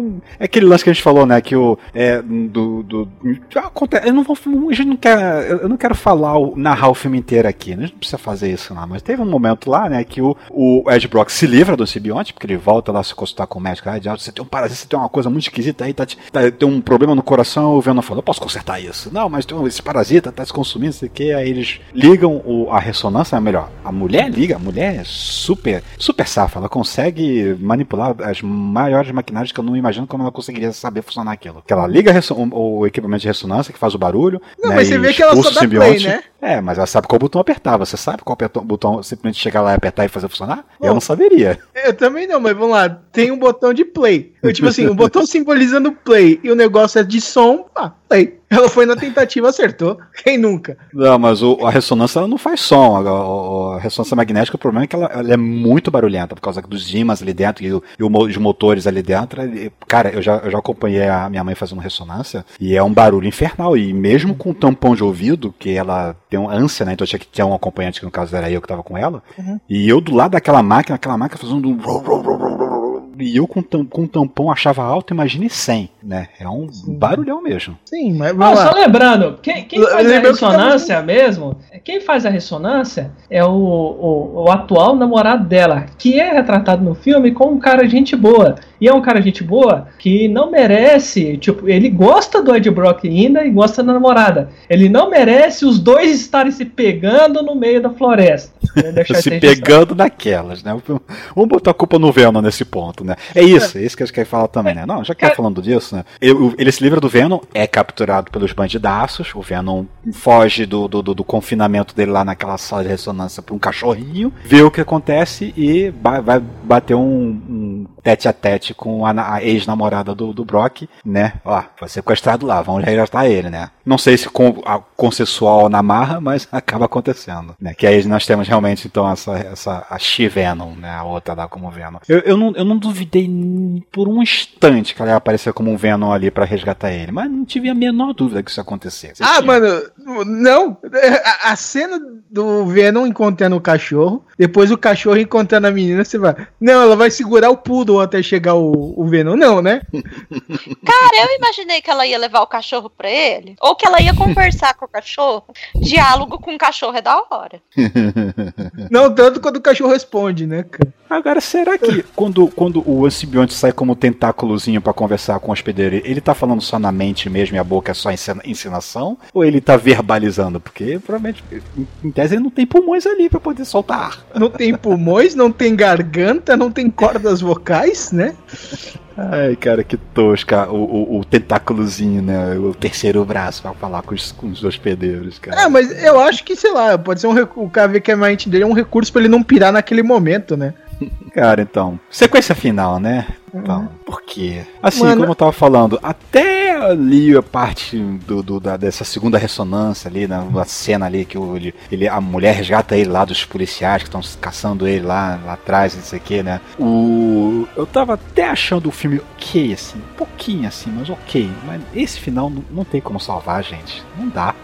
um- é aquele lance que a gente falou, né? Que o. É, do. do acontece, eu não vou. A gente não quer. Eu não quero falar, narrar o filme inteiro aqui. né? A gente não precisa fazer isso, não. Mas teve um momento lá, né? Que o, o Ed Brock se livra do simbionte, porque ele volta lá se consultar com o médico. Ah, você tem um parasita, você tem uma coisa muito esquisita aí, tá, tá- tem um problema no coração. O Venom falou: Eu posso consertar isso. Não, mas tem um- esse parasita tá se consumindo, sei o que. Aí eles ligam o- a ressonância, é melhor. A mulher liga, a mulher é super, super safa. Ela consegue manipular as maiores maquinários que eu não imagino como ela conseguiria saber funcionar aquilo. Que ela liga o, o equipamento de ressonância que faz o barulho. Não, né, mas você vê que ela só dá play, simbionte. né? É, mas ela sabe qual botão apertar. Você sabe qual botão simplesmente chegar lá e apertar e fazer funcionar? eu Bom. não saberia. Eu também não, mas vamos lá. Tem um botão de play. Eu, tipo assim, o botão simbolizando play e o negócio é de som, ah, play. Ela foi na tentativa, acertou. Quem nunca? Não, mas o- a ressonância ela não faz som. A, a- a ressonância magnética, o problema é que ela, ela é muito barulhenta por causa dos ímãs ali dentro e, o- e o os motores ali dentro. E, cara, eu já, eu já acompanhei a minha mãe fazendo ressonância e é um barulho infernal. E mesmo com tampão de ouvido, que ela tem uma ânsia, né? Então eu tinha que ter um acompanhante, que no caso era eu que tava com ela. E eu do lado daquela máquina, aquela máquina fazendo um. E eu com, tam, com tampão achava alto, imagine 100, né? É um barulhão mesmo. Sim, mas Ah, vamos só lá. lembrando, quem, quem faz a ressonância mesmo, quem faz a ressonância é o, o, o atual namorado dela, que é retratado no filme como um cara gente boa. E é um cara gente boa que não merece, tipo, ele gosta do Ed Brock ainda e gosta da namorada. Ele não merece os dois estarem se pegando no meio da floresta. Né, se pegando naquelas, né? Vamos botar a culpa no Venom nesse ponto, né? É isso, é isso que a gente quer falar também, né? Não, já que tá falando disso, né? Eu- ele se livra do Venom, é capturado pelos bandidaços, o Venom foge do, do, do- do confinamento dele lá naquela sala de ressonância pra um cachorrinho, vê o que acontece e ba- vai bater um, um tete a tete com a, a ex-namorada do, do Brock, né? Ó, foi sequestrado lá, vamos resgatar ele, né? Não sei se com, a, consensual na marra, mas acaba acontecendo, né? Que aí nós temos realmente, então, essa, essa a She-Venom, né? A outra lá como Venom. Eu, eu, não, eu não duvidei por um instante que ela ia aparecer como um Venom ali pra resgatar ele, mas não tive a menor dúvida que isso ia acontecer. Você Ah, tinha? mano, não. A, a cena do Venom encontrando o cachorro, depois o cachorro encontrando a menina, você vai. Não, ela vai segurar o até chegar o, o Venom. Não, né? Cara, eu imaginei que ela ia levar o cachorro pra ele, ou que ela ia conversar com o cachorro. Diálogo com o cachorro é da hora. Não tanto quando o cachorro responde, né, cara? Agora, será que quando, quando o simbionte sai como tentáculozinho pra conversar com o hospedeiro, ele tá falando só na mente mesmo e a boca é só encena- encenação? Ou ele tá verbalizando? Porque provavelmente, em- em tese, ele não tem pulmões ali pra poder soltar ar. Não tem pulmões, não tem garganta, não tem cordas vocais, né? Ai, cara, que tosca. O, o, o tentáculozinho, né? O terceiro braço pra falar com os, com os hospedeiros, cara. Ah, mas eu acho que, sei lá, pode ser um recurso. O cara vê que a mente dele é um recurso pra ele não pirar naquele momento, né? Cara, então. Sequência final, né? Então, por quê? Assim, Mano- como eu tava falando, até ali a parte do, do- da, dessa segunda ressonância ali, na na cena ali que o- ele, ele- a mulher resgata ele lá dos policiais que estão caçando ele lá, lá atrás, não sei o que, né? O, eu tava até achando o filme ok, assim, um pouquinho assim, mas ok. Mas esse final não, não tem como salvar, gente. Não dá.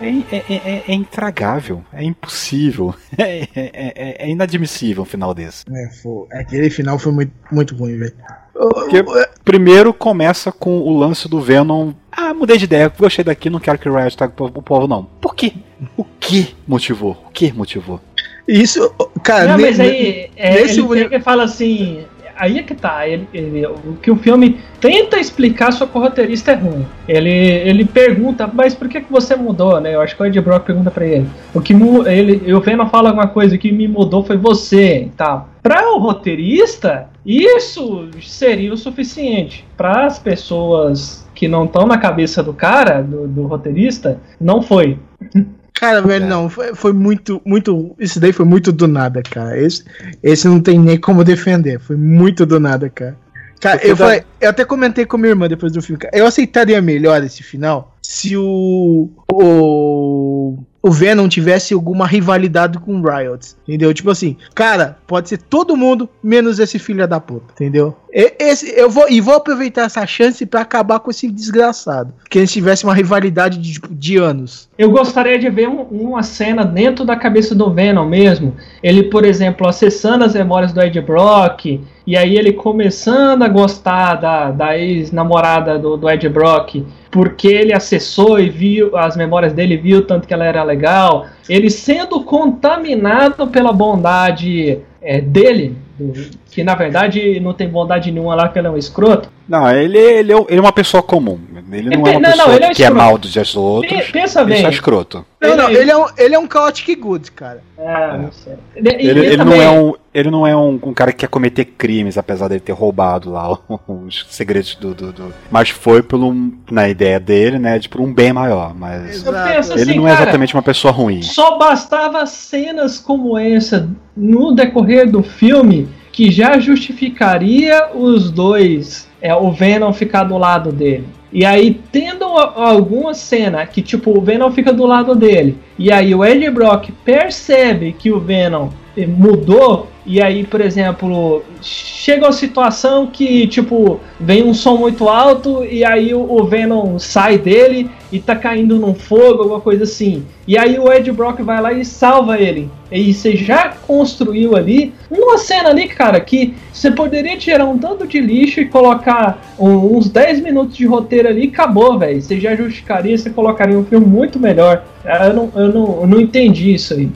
É, é, é, é intragável, é impossível, é, é, é, inadmissível um final desse. É, foi, aquele final foi muito, muito ruim, velho. Porque primeiro começa com o lance do Venom. Ah, mudei de ideia, gostei daqui, não quero que o Riot tague o povo, não. Por quê? O que motivou? O que motivou? Isso, cara, não, mas aí é, nesse ele, ele fala assim, aí é que tá. Ele, ele, o que o filme tenta explicar só que o roteirista é ruim. Ele, ele pergunta, mas por que, que você mudou, né? Eu acho que o Ed Brock pergunta pra ele. O que ele, o Venom fala alguma coisa, o que me mudou foi você e tal. Pra o roteirista, isso seria o suficiente. Para as pessoas que não estão na cabeça do cara, do, do roteirista, não foi. Cara, velho, é. não, foi, foi, muito, muito. Isso daí foi muito do nada, cara. Esse, esse não tem nem como defender. Foi muito do nada, cara. Cara, eu, falei, eu até comentei com minha irmã depois do filme. Cara, eu aceitaria melhor esse final se o, o o Venom tivesse alguma rivalidade com o Riot, entendeu? Tipo assim, cara, pode ser todo mundo menos esse filho da puta, entendeu? Esse, eu vou e vou aproveitar essa chance para acabar com esse desgraçado, que eles tivessem uma rivalidade de, tipo, de anos. Eu gostaria de ver um, uma cena dentro da cabeça do Venom mesmo. Ele, por exemplo, acessando as memórias do Ed Brock, e aí ele começando a gostar da, da ex-namorada do, do Ed Brock, porque ele acessou e viu as memórias dele, viu tanto que ela era legal. Ele sendo contaminado pela bondade é, dele, do, que na verdade não tem bondade nenhuma lá, que ele é um escroto. Não, ele, ele, é, ele é uma pessoa comum. Ele não é uma não, pessoa não, é que é mal dos outros. Pensa bem. Ele é escroto. Não, não, ele é um, ele é um chaotic good, cara. Ah, não sei. Ele, ele, ele não é um, ele não é um, um, cara que quer cometer crimes, apesar dele ter roubado lá os segredos do, do, do, Mas foi pelo, na ideia dele, né, de por um bem maior. Mas ele assim, não é exatamente uma pessoa ruim. Só bastava cenas como essa no decorrer do filme que já justificaria os dois, é, o Venom ficar do lado dele. E aí, tendo alguma cena que, tipo, o Venom fica do lado dele, e aí o Eddie Brock percebe que o Venom mudou, e aí, por exemplo, chega uma situação que, tipo, vem um som muito alto e aí o, Venom sai dele e tá caindo num fogo, alguma coisa assim. E aí o Ed Brock vai lá e salva ele. E você já construiu ali uma cena ali, cara, que você poderia tirar um tanto de lixo e colocar uns 10 minutos de roteiro ali e acabou, velho. Você já justificaria, você colocaria um filme muito melhor. Eu não, eu não, eu não entendi isso aí.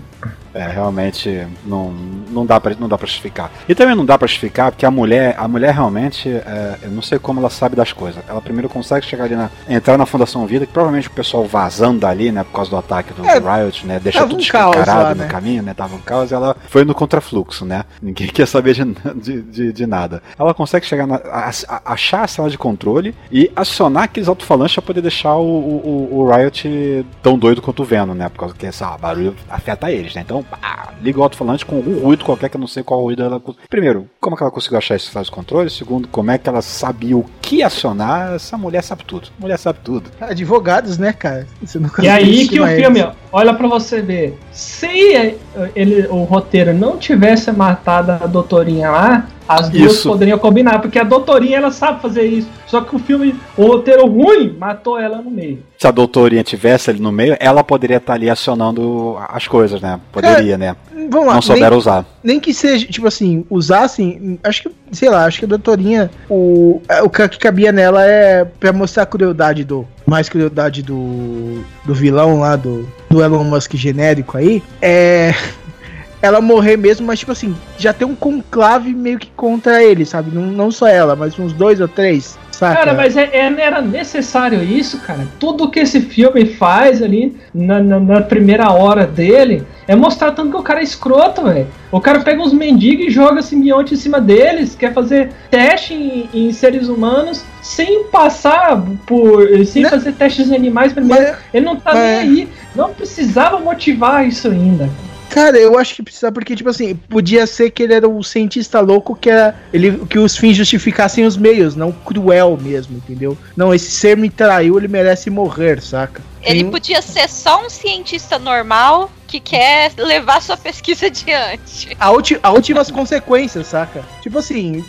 É, realmente não, não dá para não dá para justificar. E também não dá para justificar porque a mulher, a mulher realmente, é, eu não sei como ela sabe das coisas. Ela primeiro consegue chegar ali na entrar na Fundação Vida, que provavelmente o pessoal vazando dali, né, por causa do ataque do, é, Riot, né, deixa tudo um escancarado no né? caminho, né, tava um caos, ela foi no contrafluxo, né? Ninguém quer saber de, de, de, de nada. Ela consegue chegar na, a, a, achar a sala de controle e acionar aqueles alto-falantes para poder deixar o, o, o, Riot tão doido quanto o Venom, né? Por causa que esse barulho afeta eles, né? Então, pá, liga o alto-falante com algum ruído qualquer que eu não sei qual ruído ela. Primeiro, como é que ela conseguiu achar esse de controle? Segundo, como é que ela sabia o que acionar? Essa mulher sabe tudo. mulher sabe tudo. Advogados, né, cara? e aí que o filme, olha para você ver. Se ele, o roteiro não tivesse matado a doutorinha lá, as duas isso. poderiam combinar, porque a doutorinha ela sabe fazer isso. Só que o filme, o roteiro ruim, matou ela no meio. Se a doutorinha tivesse ali no meio, ela poderia estar ali acionando as coisas, né? Poderia, é, né? Vamos lá, Não souberam nem, usar. Nem que seja, tipo assim, usassem. Acho que, sei lá, acho que a doutorinha, o, é, o que cabia nela é pra mostrar a crueldade do. Mais crueldade do. Do vilão lá, do, do Elon Musk genérico aí. É ela morrer mesmo, mas tipo assim, já tem um conclave meio que contra ele, sabe? Não, não só ela, mas uns dois ou três. Saca? Cara, mas é, é, era necessário isso, cara. Tudo que esse filme faz ali na, na, na primeira hora dele é mostrar tanto que o cara é escroto, velho. O cara pega uns mendigos e joga simbionte em cima deles, quer fazer teste em, em seres humanos sem passar por. sem não, fazer testes em animais primeiro. Mas, Ele não tá mas, nem aí. Não precisava motivar isso ainda. Cara, eu acho que precisa, porque, tipo assim, podia ser que ele era um cientista louco que era. Ele, que os fins justificassem os meios, não cruel mesmo, entendeu? Não, esse ser me traiu, ele merece morrer, saca? Ele podia ser só um cientista normal que quer levar sua pesquisa adiante. A, ulti, a últimas consequências, saca? Tipo assim,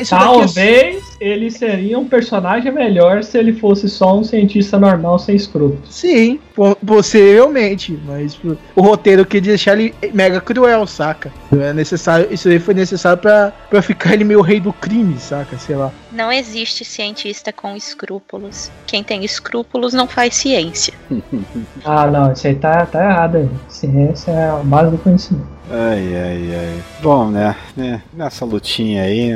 isso Talvez ele seria um personagem melhor se ele fosse só um cientista normal sem escrúpulos. Sim, po- possivelmente, mas o roteiro queria deixar ele mega cruel, saca? É necessário, isso aí foi necessário pra, pra ficar ele meio rei do crime, saca? Sei lá. Não existe cientista com escrúpulos. Quem tem escrúpulos não faz ciência. Ah, não, isso aí tá, tá errado aí. Ciência é a base do conhecimento. Ai, ai, ai. Bom, né? né, Nessa lutinha aí,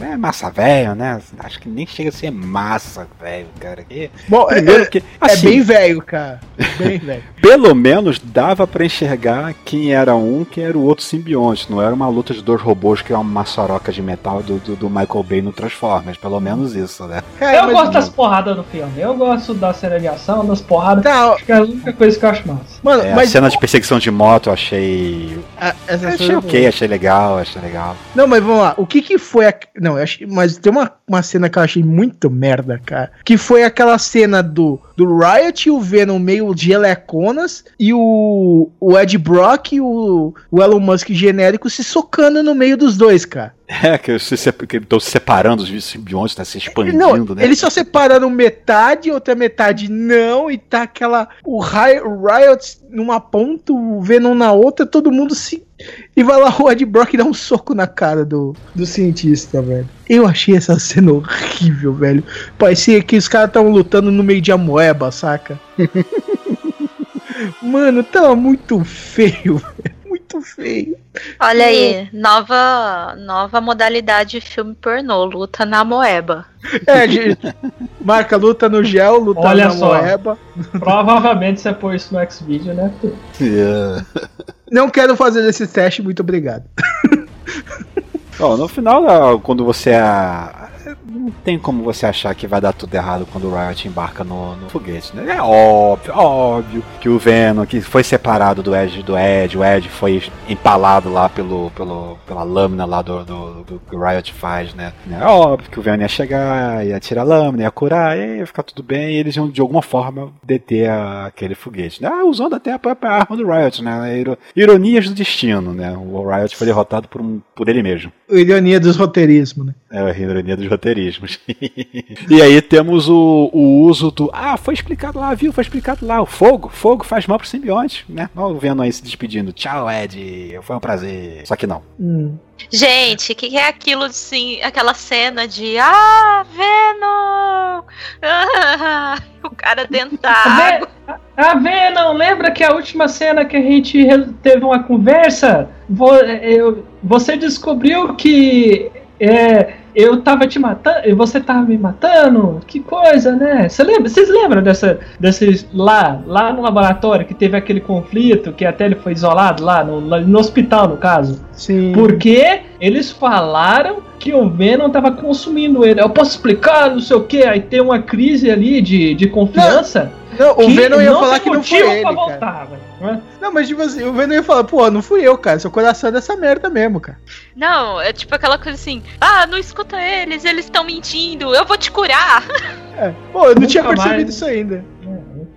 é massa velho, né? Acho que nem chega a ser massa velho, cara. aqui. Bom, é, Primeiro é- que, é assim, bem velho, cara. Bem velho. pelo menos dava pra enxergar quem era um, quem era o outro simbionte. Não era uma luta de dois robôs que é uma maçaroca de metal do, do, do Michael Bay no Transformers. Pelo menos isso, né? Cara, eu mas- gosto das porradas do filme. Eu gosto da cena de ação, das porradas. Tá, Acho que é a única coisa que eu acho massa. mano, É, a mas cena de perseguição de moto eu achei. A- essa Achei cena- ok, achei legal, achei legal. Não, mas vamos lá. O que que foi a... Não, eu achei... mas tem uma, uma cena que eu achei muito merda, cara. Que foi aquela cena do, do Riot e o Venom meio geleconas e o, o Ed Brock e o, o Elon Musk genérico se socando no meio dos dois, cara. É, que eles estão se separando, os simbiontes, tá se expandindo, não, né? eles só separaram metade, outra metade não, e tá aquela. O, Ri- o Riot numa ponta, o Venom na outra, todo mundo se. E vai lá o Ed Brock dar um soco na cara do, do cientista, velho. Eu achei essa cena horrível, velho. Parecia que os caras estavam lutando no meio de amoeba, saca? Mano, tava muito feio, velho. Muito feio. Olha aí, nova, nova modalidade de filme pornô, luta na moeba. É, gente, marca luta no gel, luta Olha na só. moeba. Provavelmente você pôr isso no X-Video, né? É. Não quero fazer esse teste, muito obrigado. Ó, no final, quando você. Não tem como você achar que vai dar tudo errado quando o Riot embarca no, no foguete, né? É óbvio, óbvio que o Venom, que foi separado do Ed do Ed, o Ed foi empalado lá pelo, pelo, pela lâmina lá do, do, do que o Riot faz, né? É óbvio que o Venom ia chegar, ia tirar a lâmina, ia curar, ia ficar tudo bem, e eles iam de alguma forma deter a- aquele foguete, né? Ah, usando até a própria arma do Riot, né? Iro- Ironias do destino, né? O Riot foi derrotado por, um, por ele mesmo. Ironia dos roteirismos, né? É a ironia dos roteirismos. e aí temos o, o uso do. Ah, foi explicado lá, viu? Foi explicado lá. O fogo. Fogo faz mal pro simbionte, né? Ó, o Venom aí se despedindo. Tchau, Ed. Foi um prazer. Só que não. Hum. Gente, o que, que é aquilo assim, aquela cena de Ah, Venom! Ah, o cara dentro da água. Ah, Venom, lembra que a última cena que a gente teve uma conversa? Vo- eu- você descobriu que é, eu tava te matando e você tava me matando? Que coisa, né? Você lembra, vocês lembram dessa, desses lá, lá no laboratório que teve aquele conflito que até ele foi isolado lá no, no hospital, no caso? Sim. Porque eles falaram que o Venom tava consumindo ele. Eu posso explicar, não sei o que. Aí tem uma crise ali de, de confiança. Não, o que Venom ia não falar que não foi ele, cara. voltar, velho, não? Não, mas tipo assim, o Venom ia falar, pô, não fui eu, cara. Seu coração é dessa merda mesmo, cara. Não, é tipo aquela coisa assim: Ah, não escuta eles, eles estão mentindo, eu vou te curar. É. Pô, eu não Nunca tinha percebido mais. isso ainda.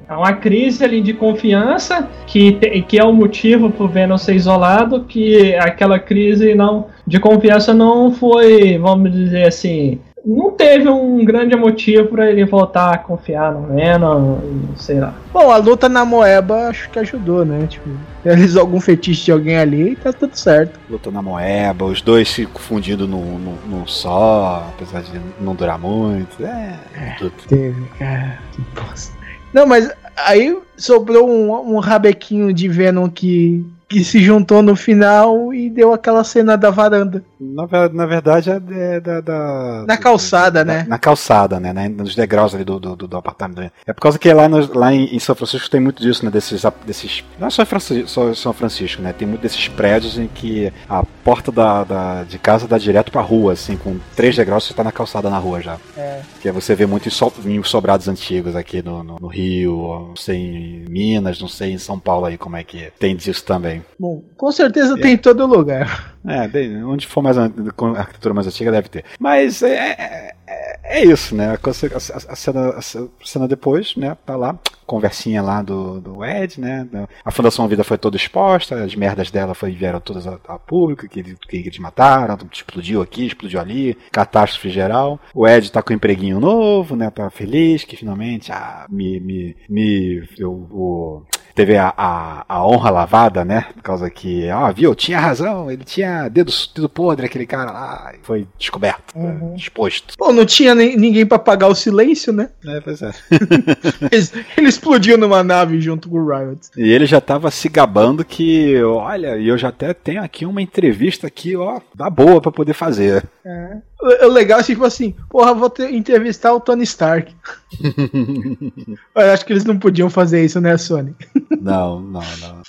É uma crise ali de confiança que, te- que é o motivo pro Venom ser isolado, que aquela crise não de confiança não foi, vamos dizer assim, não teve um grande motivo pra ele voltar a confiar no Venom, sei lá. Bom, a luta na Moeba acho que ajudou, né? Tipo, realizou algum fetiche de alguém ali e tá tudo certo. Lutou na moeba, os dois se confundindo num, num, num só, apesar de não durar muito. É, tudo. Teve, cara. Que bosta. Não, mas aí sobrou um, um rabequinho de Venom que, que se juntou no final e deu aquela cena da varanda. Na, na verdade é é da, da- Na calçada, da- né? Na calçada, né? Nos degraus ali do, do, do- do apartamento. É por causa que lá, nos- lá em, São Francisco tem muito disso, né? Desses. desses não é só, em Franci- só São Francisco, né? Tem muito desses prédios em que a porta da, da- de casa dá direto pra rua, assim, com três degraus você tá na calçada na rua já. É. Que você vê muito em, so, em sobrados antigos aqui no, no, no Rio, não sei em Minas, não sei em São Paulo aí como é que tem disso também. Bom, com certeza tem em todo lugar. É, onde for mais com arquitetura mais antiga deve ter. Mas é, é- é- é isso, né? A, a- a cena, a cena depois, né? Tá lá, conversinha lá do, do Ed, né? A Fundação Vida foi toda exposta, as merdas dela foi, vieram todas a, a público, que, que eles mataram, explodiu aqui, explodiu ali, catástrofe geral. O Ed tá com um empreguinho novo, né? Tá feliz que finalmente, ah, me, me, me, eu, o- teve a, a, a honra lavada, né? Por causa que, ó, viu, tinha razão, ele tinha dedo, dedo podre, aquele cara lá, foi descoberto, Uhum. exposto. Pô, não tinha nem- ninguém pra pagar o silêncio, né? É, pois é. Ele, ele explodiu numa nave junto com o Riot. E ele já tava se gabando que, olha, e eu já até tenho aqui uma entrevista aqui, ó, da boa pra poder fazer. O, o legal é tipo assim, porra, vou ter- entrevistar o Tony Stark. Eu acho que eles não podiam fazer isso, né, Sony? Não, não, não.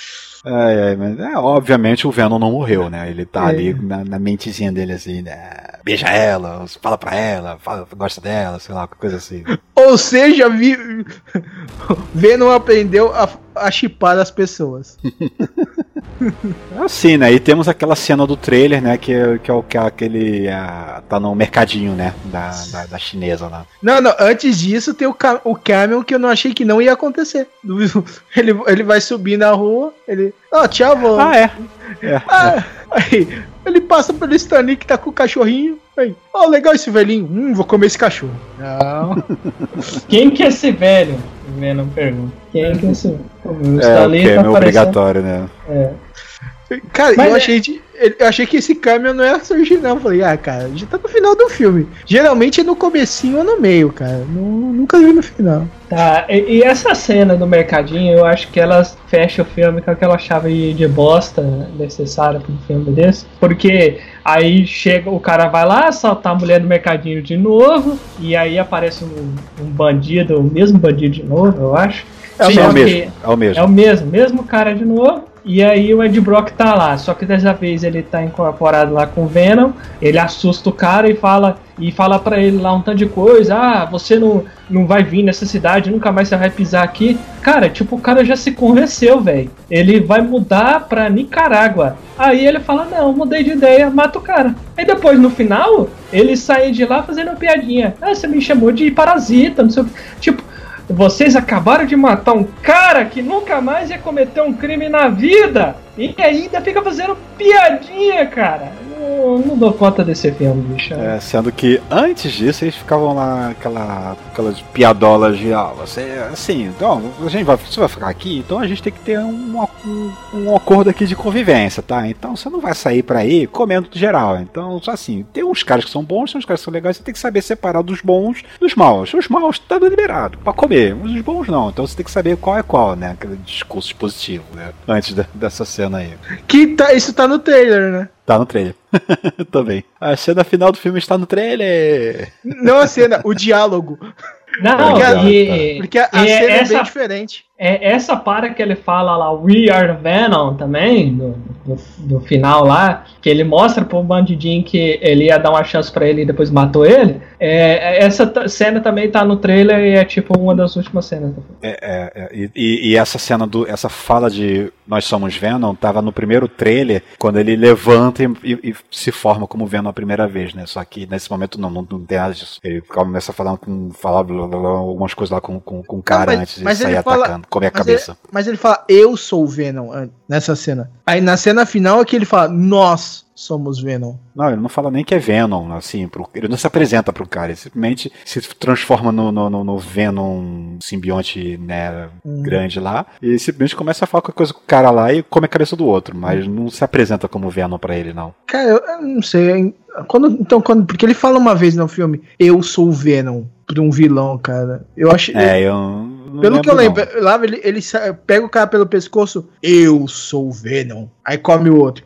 Ai, ai, mas é, obviamente o Venom não morreu, né? Ele tá É. ali na, na mentezinha dele assim, né? Beija ela, fala pra ela, fala, gosta dela, sei lá, coisa assim. Ou seja, vi... Venom aprendeu a, a chipar as pessoas. Assim, né? E temos aquela cena do trailer, né? Que, que é o que é aquele. tá no mercadinho, né? Da, da, da chinesa lá. Não, não, antes disso tem o, o Camel que eu não achei que não ia acontecer. Ele, ele vai subir na rua, ele. Ah, tchau, vou. Ah, é. É. Ah, aí, ele passa pelo Stanley que tá com o cachorrinho. Aí, ó, legal esse velhinho. Hum, vou comer esse cachorro. Não. Quem que é esse velho? O Venom pergunta. Que é? O É, o é tá meio parecendo- obrigatório, né? É. Cara, Mas eu, é- achei de- eu achei que esse Camel não ia surgir, não. Eu Falei, ah, cara, já tá no final do filme. Geralmente é no comecinho ou no meio, cara. Nu- nunca vi no final. Tá, e, e essa cena do mercadinho, eu acho que ela fecha o filme com aquela chave de bosta necessária para um filme desse. Porque aí chega, o cara vai lá assaltar a mulher no mercadinho de novo, e aí aparece um, um bandido, o mesmo bandido de novo, eu acho. Sim, Só é o mesmo. É o mesmo. É o mesmo, mesmo cara de novo. E aí o Ed Brock tá lá, só que dessa vez ele tá incorporado lá com o Venom, ele assusta o cara e fala e fala para ele lá um tanto de coisa, ah, você não, não vai vir nessa cidade, nunca mais você vai pisar aqui. Cara, tipo, o cara já se convenceu, velho. Ele vai mudar pra Nicarágua. Aí ele fala, não, mudei de ideia, mata o cara. Aí depois, no final, ele sai de lá fazendo uma piadinha. Ah, você me chamou de parasita, não sei o que. Tipo, vocês acabaram de matar um cara que nunca mais ia cometer um crime na vida e ainda fica fazendo piadinha, cara. Não, não dou conta desse filme, bicho. É, sendo que antes disso eles ficavam lá aquela, aquelas piadolas de ah, você assim, então, a gente vai, você vai ficar aqui, então a gente tem que ter um, um, um acordo aqui de convivência, tá? Então você não vai sair pra aí comendo geral. Então, só assim, tem uns caras que são bons, tem uns caras que são legais, você tem que saber separar dos bons dos maus. Os maus tá liberado pra comer, mas os bons não. Então você tem que saber qual é qual, né? Aquele discurso positivo, né? Antes da- dessa cena aí. Que tá, isso tá no trailer, né? Tá no trailer. Também. A cena final do filme está no trailer. Não a cena, o diálogo. Não, Porque a- e, Porque a, a cena é essa, bem diferente. É, essa para que ele fala lá, We Are Venom também, do, do, do final lá, que ele mostra pro bandidinho que ele ia dar uma chance pra ele e depois matou ele. É, essa t- cena também tá no trailer e é tipo uma das últimas cenas. É, é, é, e- e, essa cena do. Essa fala de Nós somos Venom tava no primeiro trailer, quando ele levanta e, e- e se forma como Venom a primeira vez, né? Só que nesse momento não, não, não tem nada disso. Ele começa a falar com. falar blá, blá, blá, algumas coisas lá com, com, com o cara mas- antes de mas sair ele fala- atacando, comer a Mas cabeça. Mas ele fala, eu sou o Venom nessa cena. Aí na cena final é que ele fala, nós somos Venom. Não, ele não fala nem que é Venom, assim, pro- ele não se apresenta pro cara, ele simplesmente se transforma no, no, no- no Venom simbionte, né, Hum. grande lá, e simplesmente começa a falar qualquer coisa com o cara lá e come a cabeça do outro, mas não se apresenta como Venom pra ele, não. Cara, eu, eu não sei. Quando, então, quando, porque ele fala uma vez no filme, eu sou o Venom, pra um vilão, cara. Eu acho. É, eu Pelo que eu não. lembro, lá ele, ele pega o cara pelo pescoço, eu sou o Venom. Aí come o outro.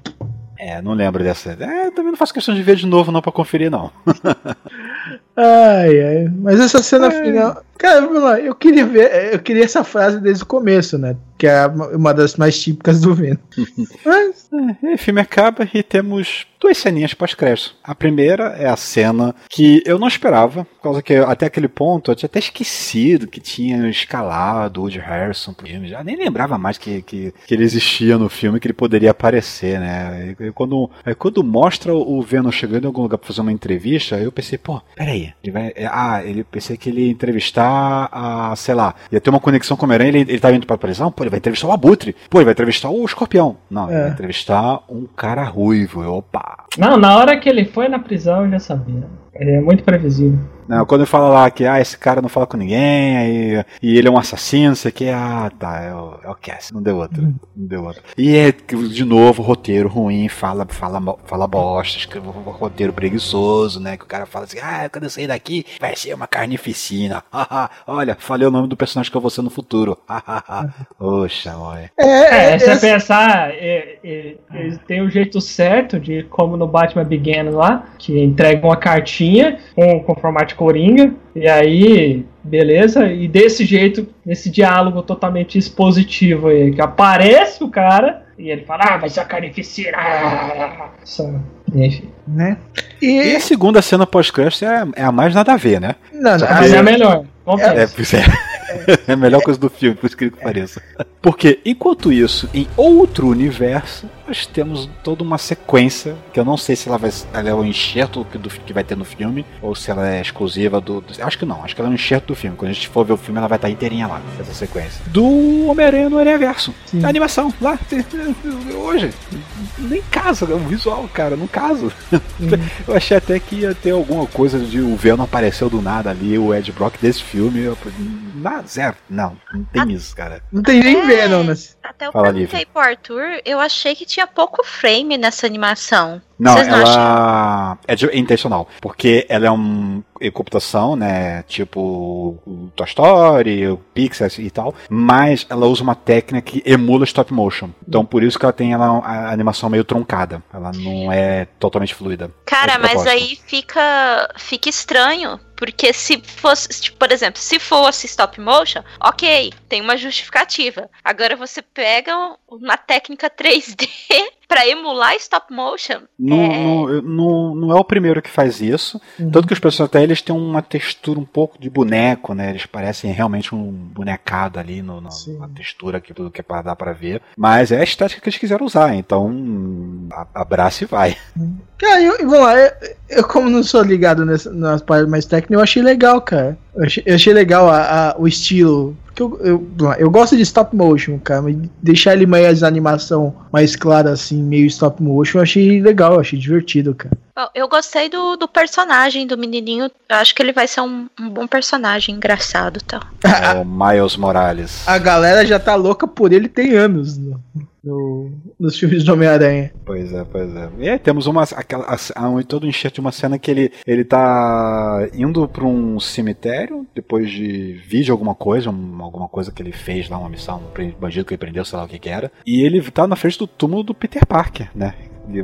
É, não lembro dessa. É, também não faço questão de ver de novo não pra conferir, não. Ai, ai. Mas essa cena É. final. Cara, vamos lá, eu queria ver, eu queria essa frase desde o começo, né? Que é uma das mais típicas do Venom. Mas, É, o filme acaba e temos duas ceninhas pós-crédito. A primeira é a cena que eu não esperava, por causa que até aquele ponto eu tinha até esquecido que tinha escalado o Woody Harrison pro filme. Já nem lembrava mais que, que, que ele existia no filme, que ele poderia aparecer, né? E, quando, aí quando mostra o Venom chegando em algum lugar pra fazer uma entrevista, eu pensei, pô, peraí, ele vai. é, Ah, ele pensei que ele ia entrevistar a, sei lá, ia ter uma conexão com o Homem-Aranha, ele, ele tava indo pra prisão, pô, ele vai entrevistar o Abutre, pô, ele vai entrevistar o Escorpião. Não, ele É. vai entrevistar um cara ruivo. Eu, opa, Não, na hora que ele foi na prisão eu já sabia. Ele é muito previsível. Não, quando ele fala lá que ah, esse cara não fala com ninguém, aí, e ele é um assassino, sei que, ah, tá, é o, é o Cass, não deu outro, não deu outro. E é, de novo, roteiro ruim, fala, fala, fala bosta, escreve um roteiro preguiçoso, né, que o cara fala assim, ah, quando eu sair daqui, vai ser uma carnificina, olha, falei o nome do personagem que eu vou ser no futuro, oxa, olha. é, É, é, se você essa- pensar, é, é, têm o jeito certo de, como no Batman Begins lá, que entrega uma cartinha com, com formato de coringa, e aí, beleza, e desse jeito, nesse diálogo totalmente expositivo aí, que aparece o cara, e ele fala, ah, vai ser a carnificina, ah, enfim. né? E E, a segunda cena pós-crédito é, é a mais nada a ver, né? não, não, Mas é a melhor, É, confesso. pois é. É a melhor coisa do filme, por incrível que pareça. Porque, enquanto isso, em outro universo, nós temos toda uma sequência, que eu não sei se ela, vai, ela é o enxerto que, do, que vai ter no filme, ou se ela é exclusiva do, do- Acho que não, acho que ela é um enxerto do filme. Quando a gente for ver o filme, ela vai estar inteirinha lá, essa sequência. Do Homem-Aranha no Aranha-Verso. Sim. A animação, lá, hoje. Nem casa, é um visual, cara, não caso. Eu achei até que ia ter alguma coisa de o Venom apareceu do nada ali, o Ed Brock desse filme. Eu, nada, zero. Não, não tem isso, cara. não tem nem É. Venom nesse. Até eu Fala, perguntei pro Arthur, eu achei que tinha pouco frame nessa animação. Não, Vocês não ela é, de- é intencional, porque ela é um é computação, né, tipo Toy Story, Pixar e tal, mas ela usa uma técnica que emula stop motion. Então por isso que ela tem ela, a animação meio truncada. Ela não é totalmente fluida. Cara, É mas aí fica, fica estranho. Porque se fosse, tipo, por exemplo, se fosse stop motion, ok, tem uma justificativa. Agora você pega uma técnica 3D pra emular stop motion. Não, É. não, não, não é o primeiro que faz isso. Uhum. Tanto que os personagens até eles têm uma textura um pouco de boneco, né? Eles parecem realmente um bonecado ali no, no- na textura aqui, tudo que é pra dar pra ver. Mas é a estética que eles quiseram usar, então abraça e vai. Cara, eu, vamos lá, eu, eu como não sou ligado nessa, nas partes mais técnicas, eu achei legal, cara. Eu achei, eu achei legal a- a- o estilo. Porque eu, eu, eu gosto de stop motion, cara, mas deixar ele mais animação mais clara, assim, meio stop motion, eu achei legal, eu achei divertido, cara. Bom, Eu gostei do, do personagem do menininho. Eu acho que ele vai ser um, um bom personagem, engraçado e tal. É o Miles Morales. A galera já tá louca por ele tem anos no, no- nos filmes do Homem-Aranha. Pois é, pois é. E aí temos uma, aquela, a, um, todo enxerto de uma cena que ele, ele tá indo pra um cemitério depois de de alguma coisa, um- alguma coisa que ele fez lá, uma missão, um bandido que ele prendeu, sei lá o que que era. E ele tá na frente do túmulo do Peter Parker, né?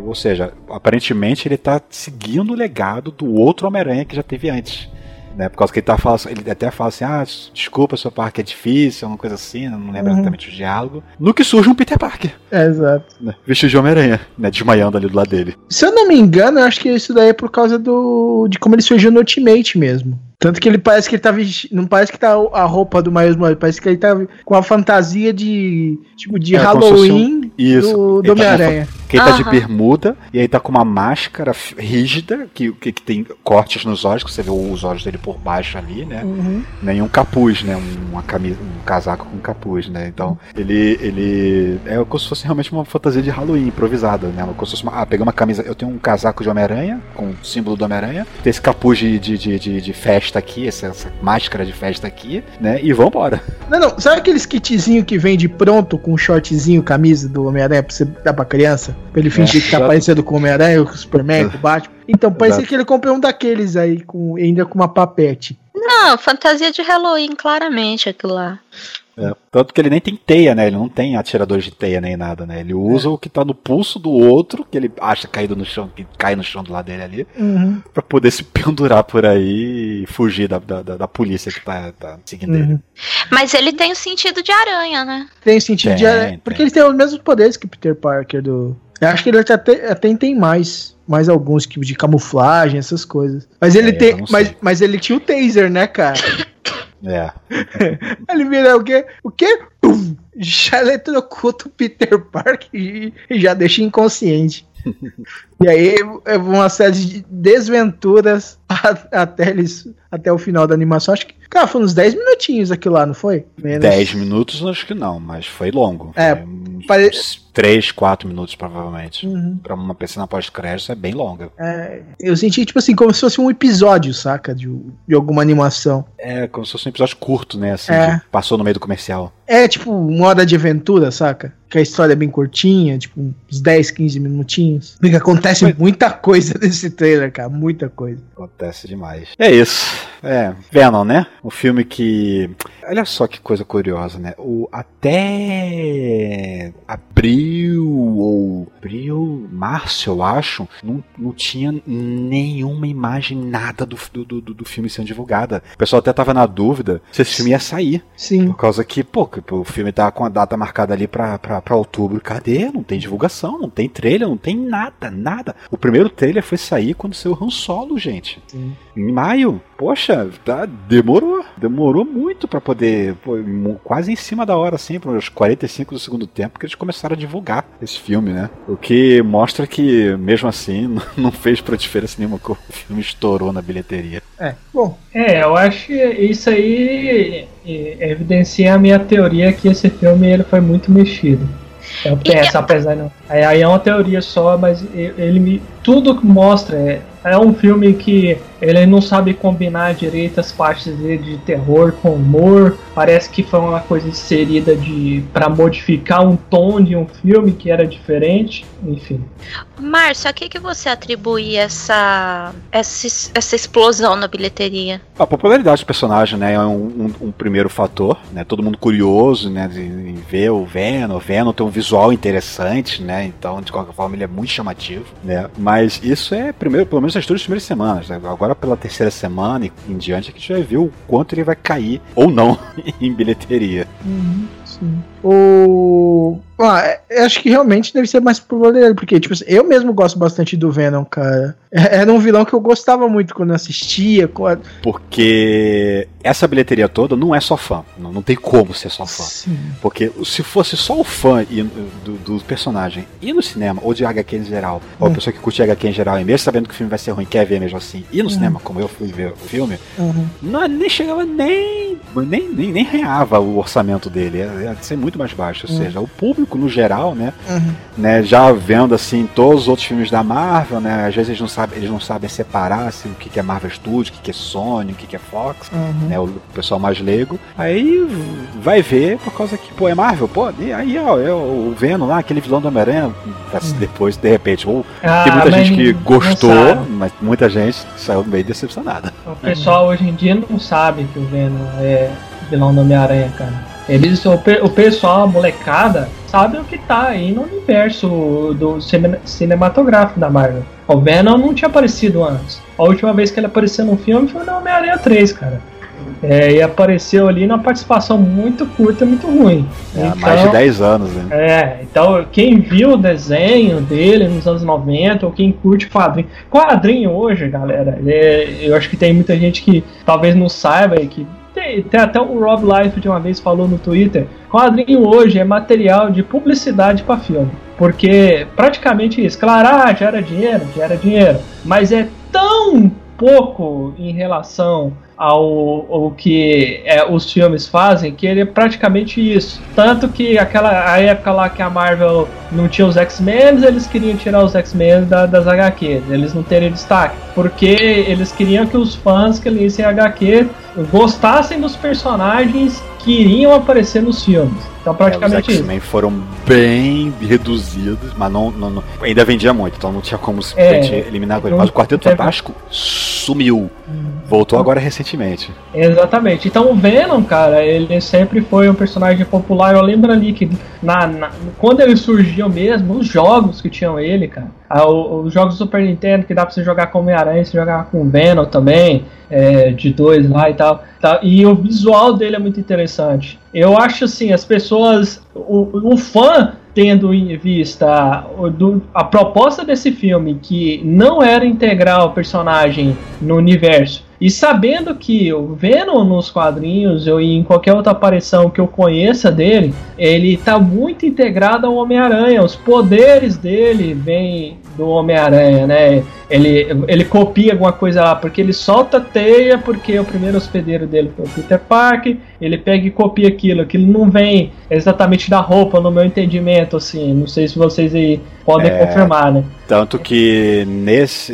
Ou seja, aparentemente ele tá seguindo o legado do outro Homem-Aranha que já teve antes. Né, por causa que ele, tá, fala- ele até fala assim: ah, desculpa, seu Parker é difícil, uma coisa assim, não lembro Uhum. exatamente o diálogo. No que surge um Peter Parker É, exato. né, vestido de Homem-Aranha, né, desmaiando ali do lado dele. Se eu não me engano, eu acho que isso daí é por causa do de como ele surgiu no Ultimate mesmo. Tanto que ele parece que ele tá vesti... Não parece que tá a roupa do Miles Morales, parece que ele tá com a fantasia de. Tipo, de É, Halloween Isso. do, do tá Homem-Aranha. Que ele tá de bermuda e aí tá com uma máscara rígida, que, que, que tem cortes nos olhos, que você vê os olhos dele por baixo ali, né? Uhum. Nem um capuz, né? Um- Uma camisa, um casaco com capuz, né? Então, ele. ele É como se fosse realmente uma fantasia de Halloween improvisada, né? Como se fosse uma, ah, pegar uma camisa. Eu tenho um casaco de Homem-Aranha, com o símbolo do Homem-Aranha, tem esse capuz de, de, de, de, de festa aqui, essa, essa máscara de festa aqui, né? E vambora. Não, não. Sabe aqueles kitzinho que vem de pronto com um shortzinho, camisa do Homem-Aranha pra você dar pra criança? Pra ele fingir É, que tá já- parecendo com o Homem-Aranha, com o Superman, com o Batman. Então, parecia Exato. que ele comprou um daqueles aí, com, ainda com uma papete. Não, fantasia de Halloween, claramente, aquilo lá. É, tanto que ele nem tem teia, né? Ele não tem atiradores de teia nem nada, né? Ele usa o que tá no pulso do outro, que ele acha caído no chão, que cai no chão do lado dele ali, Uhum. pra poder se pendurar por aí e fugir da, da, da- da polícia que tá, tá seguindo ele. Uhum. Mas ele tem o sentido de aranha, né? Tem sentido de. Tem, Porque tem. ele tem os mesmos poderes que Peter Parker do. Eu acho que ele até, até tem mais. Mais alguns tipos de camuflagem, essas coisas. Mas ele É, tem. Mas, mas ele tinha o taser, né, cara? É. Ele vira o quê? O quê? Pum! Já eletrocuta o Peter Parker e, e já deixa inconsciente. e aí é uma série de desventuras até eles até o final da animação. Acho que, cara, foi uns 10 minutinhos aquilo lá, não foi? Menos. 10 minutos acho que não, mas foi longo. É, Foi uns pare- 3, 4 minutos provavelmente. Uhum. Pra uma cena pós-crédito é bem longa. É, eu senti, tipo assim, como se fosse um episódio, saca? De, de alguma animação. É como se fosse um episódio curto, né? Assim, É. passou no meio do comercial. É tipo uma hora de aventura, saca? Que a história é bem curtinha, tipo uns 10, 15 minutinhos. Porque acontece muita coisa nesse trailer, cara. Muita coisa. Acontece demais. É isso. É, Venom, né? Um filme que. Olha só que coisa curiosa, né? O até abril ou abril, março, eu acho, não, não tinha nenhuma imagem, nada do, do, do, do filme sendo divulgada. O pessoal até tava na dúvida se esse filme ia sair. Sim. Por causa que, pô, que o filme tá com a data marcada ali pra, pra, pra outubro. Cadê? Não tem divulgação, não tem trailer, não tem nada, nada. O primeiro trailer foi sair quando saiu o Han Solo, gente. Sim. Em maio. Poxa, tá, demorou. Demorou muito pra poder. pô, quase em cima da hora, assim, pros 45 do segundo tempo, que eles começaram a divulgar esse filme, né? O que mostra que, mesmo assim, não fez pra diferença nenhuma que o filme estourou na bilheteria. É. Bom, É, eu acho que isso aí é, evidencia a minha teoria que esse filme ele foi muito mexido. Eu penso, apesar de não. Aí aí é uma teoria só, mas ele me. Tudo que mostra é, é um filme que ele não sabe combinar direito as partes dele de terror com humor. Parece que foi uma coisa inserida de para modificar um tom de um filme que era diferente. Enfim. Márcio, a que, que você atribui essa, essa, essa explosão na bilheteria? A popularidade do personagem, né, é um, um- um primeiro fator, né, todo mundo curioso, né, de, de ver o Venom, o Venom tem um visual interessante, né, então de qualquer forma ele é muito chamativo, né, mas isso é primeiro, pelo menos nas duas primeiras semanas, né? agora pela terceira semana e em diante é que a gente vai ver o quanto ele vai cair ou não em bilheteria. sim. O. Ah, acho que realmente deve ser mais dele, porque, tipo eu mesmo gosto bastante do Venom, cara. Era um vilão que eu gostava muito quando assistia. quando- Porque essa bilheteria toda não é só fã, não, não tem como ser só fã. Sim. Porque se fosse só o fã e- do, do personagem ir no cinema, ou de HQ em geral, ou a Hum. pessoa que curte HQ em geral, e mesmo sabendo que o filme vai ser ruim, quer ver mesmo assim, ir no cinema, como eu fui ver o filme, Uhum. não, nem chegava nem. nem, nem, nem reava o orçamento dele. Ia, ia ser muito mais baixo. Ou Hum. seja, o público no geral, né? Uhum. né, já vendo assim todos os outros filmes da Marvel, né? Às vezes eles não sabem, eles não sabem separar assim, o que que é Marvel Studios, o que que é Sony, o que que é Fox, Uhum. né? O pessoal mais leigo. Aí vai ver por causa que, pô, é Marvel, pô, e aí ó, é o Venom lá, aquele vilão do Homem-Aranha, tá- depois, de repente, ou Ah, tem muita gente que gostou, mas muita gente saiu meio decepcionada. O pessoal hoje em dia não sabe que o Venom é vilão do Homem-Aranha, cara. Eles, o, pe- o pessoal, a molecada, sabe o que tá aí no universo do cine- cinematográfico da Marvel. O Venom não tinha aparecido antes. A última vez que ele apareceu num filme foi no Homem-Aranha 3, cara. É, e apareceu ali numa participação muito curta e muito ruim. É, há mais de 10 anos, né? É, então quem viu o desenho dele nos anos 90, ou quem curte quadrinho. Quadrinho hoje, galera, é, eu acho que tem muita gente que talvez não saiba e que. Tem, até o Rob Life de uma vez falou no Twitter. Quadrinho hoje é material de publicidade para filme. Porque praticamente isso. Claro, ah, gera dinheiro, gera dinheiro. Mas é tão pouco em relação ao, ao que é, os filmes fazem, que ele é praticamente isso. Tanto que aquela a época lá que a Marvel não tinha os X-Men, eles queriam tirar os X-Men da, das HQs, eles não terem destaque, porque eles queriam que os fãs que lessem HQ gostassem dos personagens que iriam aparecer nos filmes. Então praticamente Os isso. X-Men foram bem reduzidos, mas não, não- não- ainda vendia muito, então não tinha como É, simplesmente eliminar com ele. não- Mas o Quarteto é- Fantástico sumiu. Voltou agora recentemente. Exatamente. Então o Venom, cara, ele sempre foi um personagem popular. Eu lembro ali que na, na- quando ele surgiu mesmo, os jogos que tinham ele, cara. Ah, Os jogos do Super Nintendo que dá pra você jogar com Homem-Aranha, você jogar com Venom também, é, de dois lá e tal, tá? E o visual dele é muito interessante. Eu acho assim, as pessoas. O, o fã tendo em vista a proposta desse filme, que não era integrar o personagem no universo, e sabendo que o Venom nos quadrinhos ou em qualquer outra aparição que eu conheça dele, ele tá muito integrado ao Homem-Aranha. Os poderes dele vêm do Homem-Aranha, né? Ele, ele copia alguma coisa lá, porque ele solta teia, porque o primeiro hospedeiro dele foi o Peter Parker, ele pega e copia aquilo. Aquilo não vem exatamente da roupa, no meu entendimento, assim. Não sei se vocês aí podem É. confirmar, né? Tanto que nesse.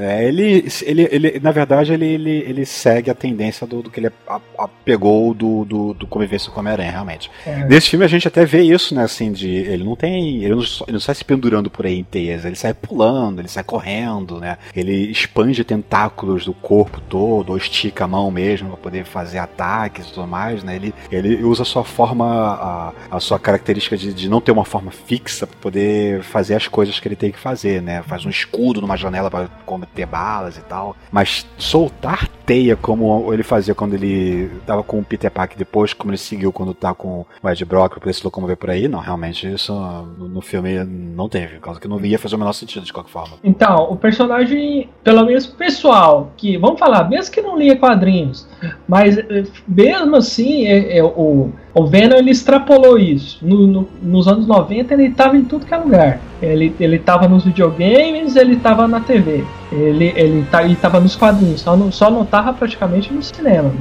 é, ele, ele, ele, na verdade, ele, ele, ele segue a tendência do, do que ele a- a- pegou do, do, do convivência com Homem-Aranha, realmente. É. Nesse filme a gente até vê isso, né? Assim, de. Ele não tem. Ele não, ele não sai se pendurando por aí em teias, ele sai pulando, ele sai correndo, né? Ele expande tentáculos do corpo todo, ou estica a mão mesmo pra poder fazer ataques e tudo mais, né? Ele, ele usa a sua forma, a, a sua característica de, de não ter uma forma fixa pra poder fazer as coisas que ele tem que fazer, né? Faz um escudo numa janela pra combater balas e tal. Mas soltar teia como ele fazia quando ele tava com o Peter Parker depois, como ele seguiu quando tá com o Ed Brock pra poder se locomover por aí, não, realmente isso no, no filme não teve, por causa que não ia fazer o menor sentido de qualquer forma. Então, o personagem, pelo menos pessoal, que, vamos falar, mesmo que não lia quadrinhos, mas eh, mesmo assim, é- é, o, o Venom ele extrapolou isso. No- no- nos anos 90 ele estava em tudo que é lugar. Ele, ele nos videogames, ele estava na TV. Ele, ele, tá, nos quadrinhos, só não, só não tava praticamente no cinema.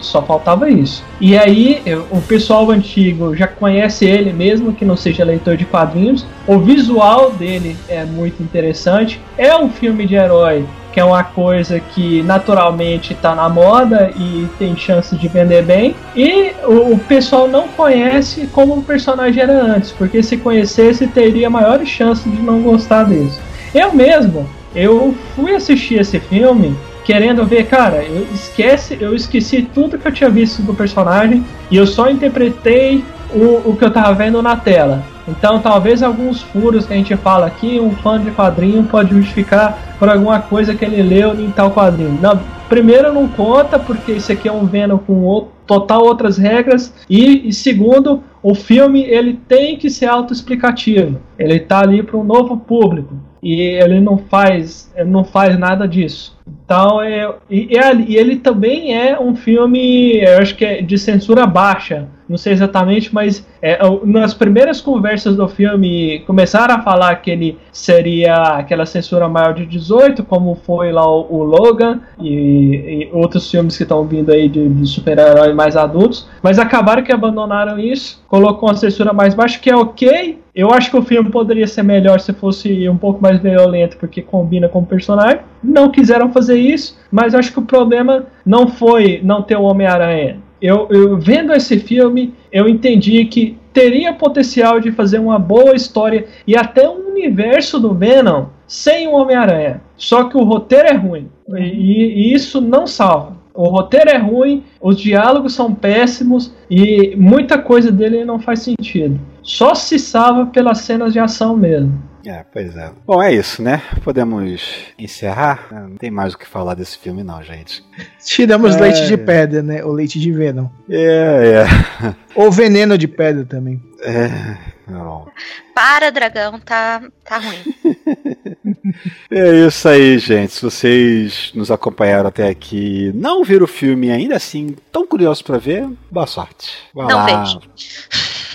Só faltava isso. E aí, eu- o pessoal antigo já conhece ele, mesmo que não seja leitor de quadrinhos. O visual dele é muito interessante. É um filme de herói que é uma coisa que naturalmente está na moda e tem chance de vender bem. E o, pessoal não conhece como o personagem era antes, porque se conhecesse teria maiores chances de não gostar disso. Eu mesmo, eu fui assistir esse filme querendo ver, cara, eu esquece, eu esqueci tudo que eu tinha visto do personagem e eu só interpretei o, o que eu tava vendo na tela. Então, talvez alguns furos que a gente fala aqui, um fã de quadrinho pode justificar por alguma coisa que ele leu em tal quadrinho. Não, primeiro, não conta, porque isso aqui é um Venom com o- total outras regras. E, e segundo, o filme ele tem que ser autoexplicativo. Ele tá ali para um novo público. E ele não faz, ele não faz nada disso. Então, é, e, e ele também é um filme, eu acho que é de censura baixa. Não sei exatamente, mas é, nas primeiras conversas do filme começaram a falar que ele seria aquela censura maior de 18, como foi lá o, o Logan e, e outros filmes que estão vindo aí de, de super-heróis mais adultos, mas acabaram que abandonaram isso, colocou uma censura mais baixa, que é ok. Eu acho que o filme poderia ser melhor se fosse um pouco mais violento, porque combina com o personagem. Não quiseram fazer isso, mas acho que o problema não foi não ter o Homem-Aranha. Eu, eu vendo esse filme, eu entendi que teria potencial de fazer uma boa história e até um universo do Venom sem o Homem-Aranha. Só que o roteiro é ruim. E, e isso não salva. O roteiro é ruim, os diálogos são péssimos e muita coisa dele não faz sentido. Só se salva pelas cenas de ação mesmo. É, pois é. Bom, é isso, né? Podemos encerrar? Não tem mais o que falar desse filme, não, gente. Tiramos É. leite de pedra, né? O leite de Venom. É, é. Ou veneno de pedra também. É. Bom. Para, dragão, tá, tá ruim. É isso aí, gente. Se vocês nos acompanharam até aqui, não viram o filme ainda assim, tão curiosos pra ver, boa sorte. Vai Não lá, vejo.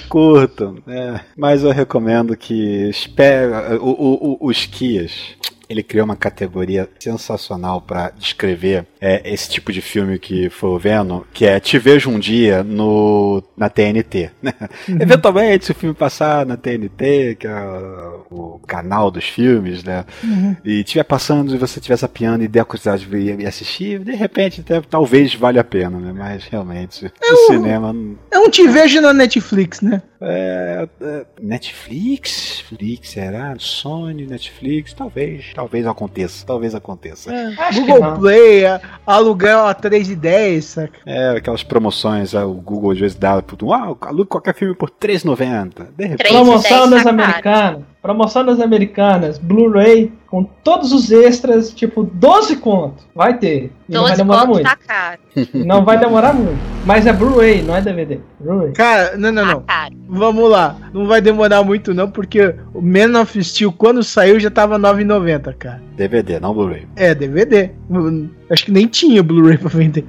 Curtam. É. Mas eu recomendo que espere o, o, o- os Kias. Ele criou uma categoria sensacional para descrever é, esse tipo de filme que foi vendo, que é Te Vejo um Dia no, na TNT. Né? Uhum. Eventualmente, se o filme passar na TNT, que é o canal dos filmes, né? Uhum. E estiver passando e você estiver zapeando e der a curiosidade de assistir, de repente até, talvez valha a pena, né? Mas realmente, é o um, cinema. É um Te Vejo na Netflix, né? É, é, Netflix? Flix, será? Sony, Netflix? Talvez, talvez aconteça. Talvez aconteça. É, Google Play, aluguel a 3,10, saca? É, aquelas promoções, o Google às vezes dá. Ah, alugue qualquer filme por 3,90. Promoção das americanas. Promoção das americanas, Blu-ray, com todos os extras, tipo 12 conto. Vai ter. E 12 não vai demorar muito. Tá caro. Não vai demorar muito. Mas é Blu-ray, não é DVD. Blu-ray. Cara, não, não, não. Tá Vamos lá. Não vai demorar muito, não, porque o Man of Steel, quando saiu, já tava 9,90, cara. DVD, não Blu-ray. É, DVD. Acho que nem tinha Blu-ray pra vender.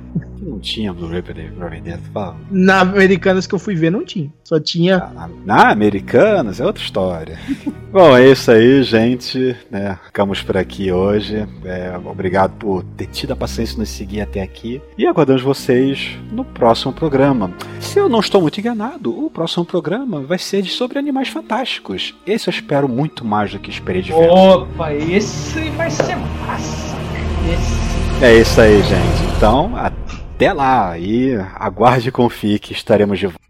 Não tinha Blu-ray pra vender, fala. Na Americanas que eu fui ver, não tinha. Só tinha. Na, na Americanas é outra história. Bom, é isso aí, gente. Né? Ficamos por aqui hoje. É, obrigado por ter tido a paciência de nos seguir até aqui. E aguardamos vocês no próximo programa. Se eu não estou muito enganado, o próximo programa vai ser sobre animais fantásticos. Esse eu espero muito mais do que esperei de ver. Opa, esse vai ser massa. Esse... É isso aí, gente. Então, até lá e aguarde e confie que estaremos de volta.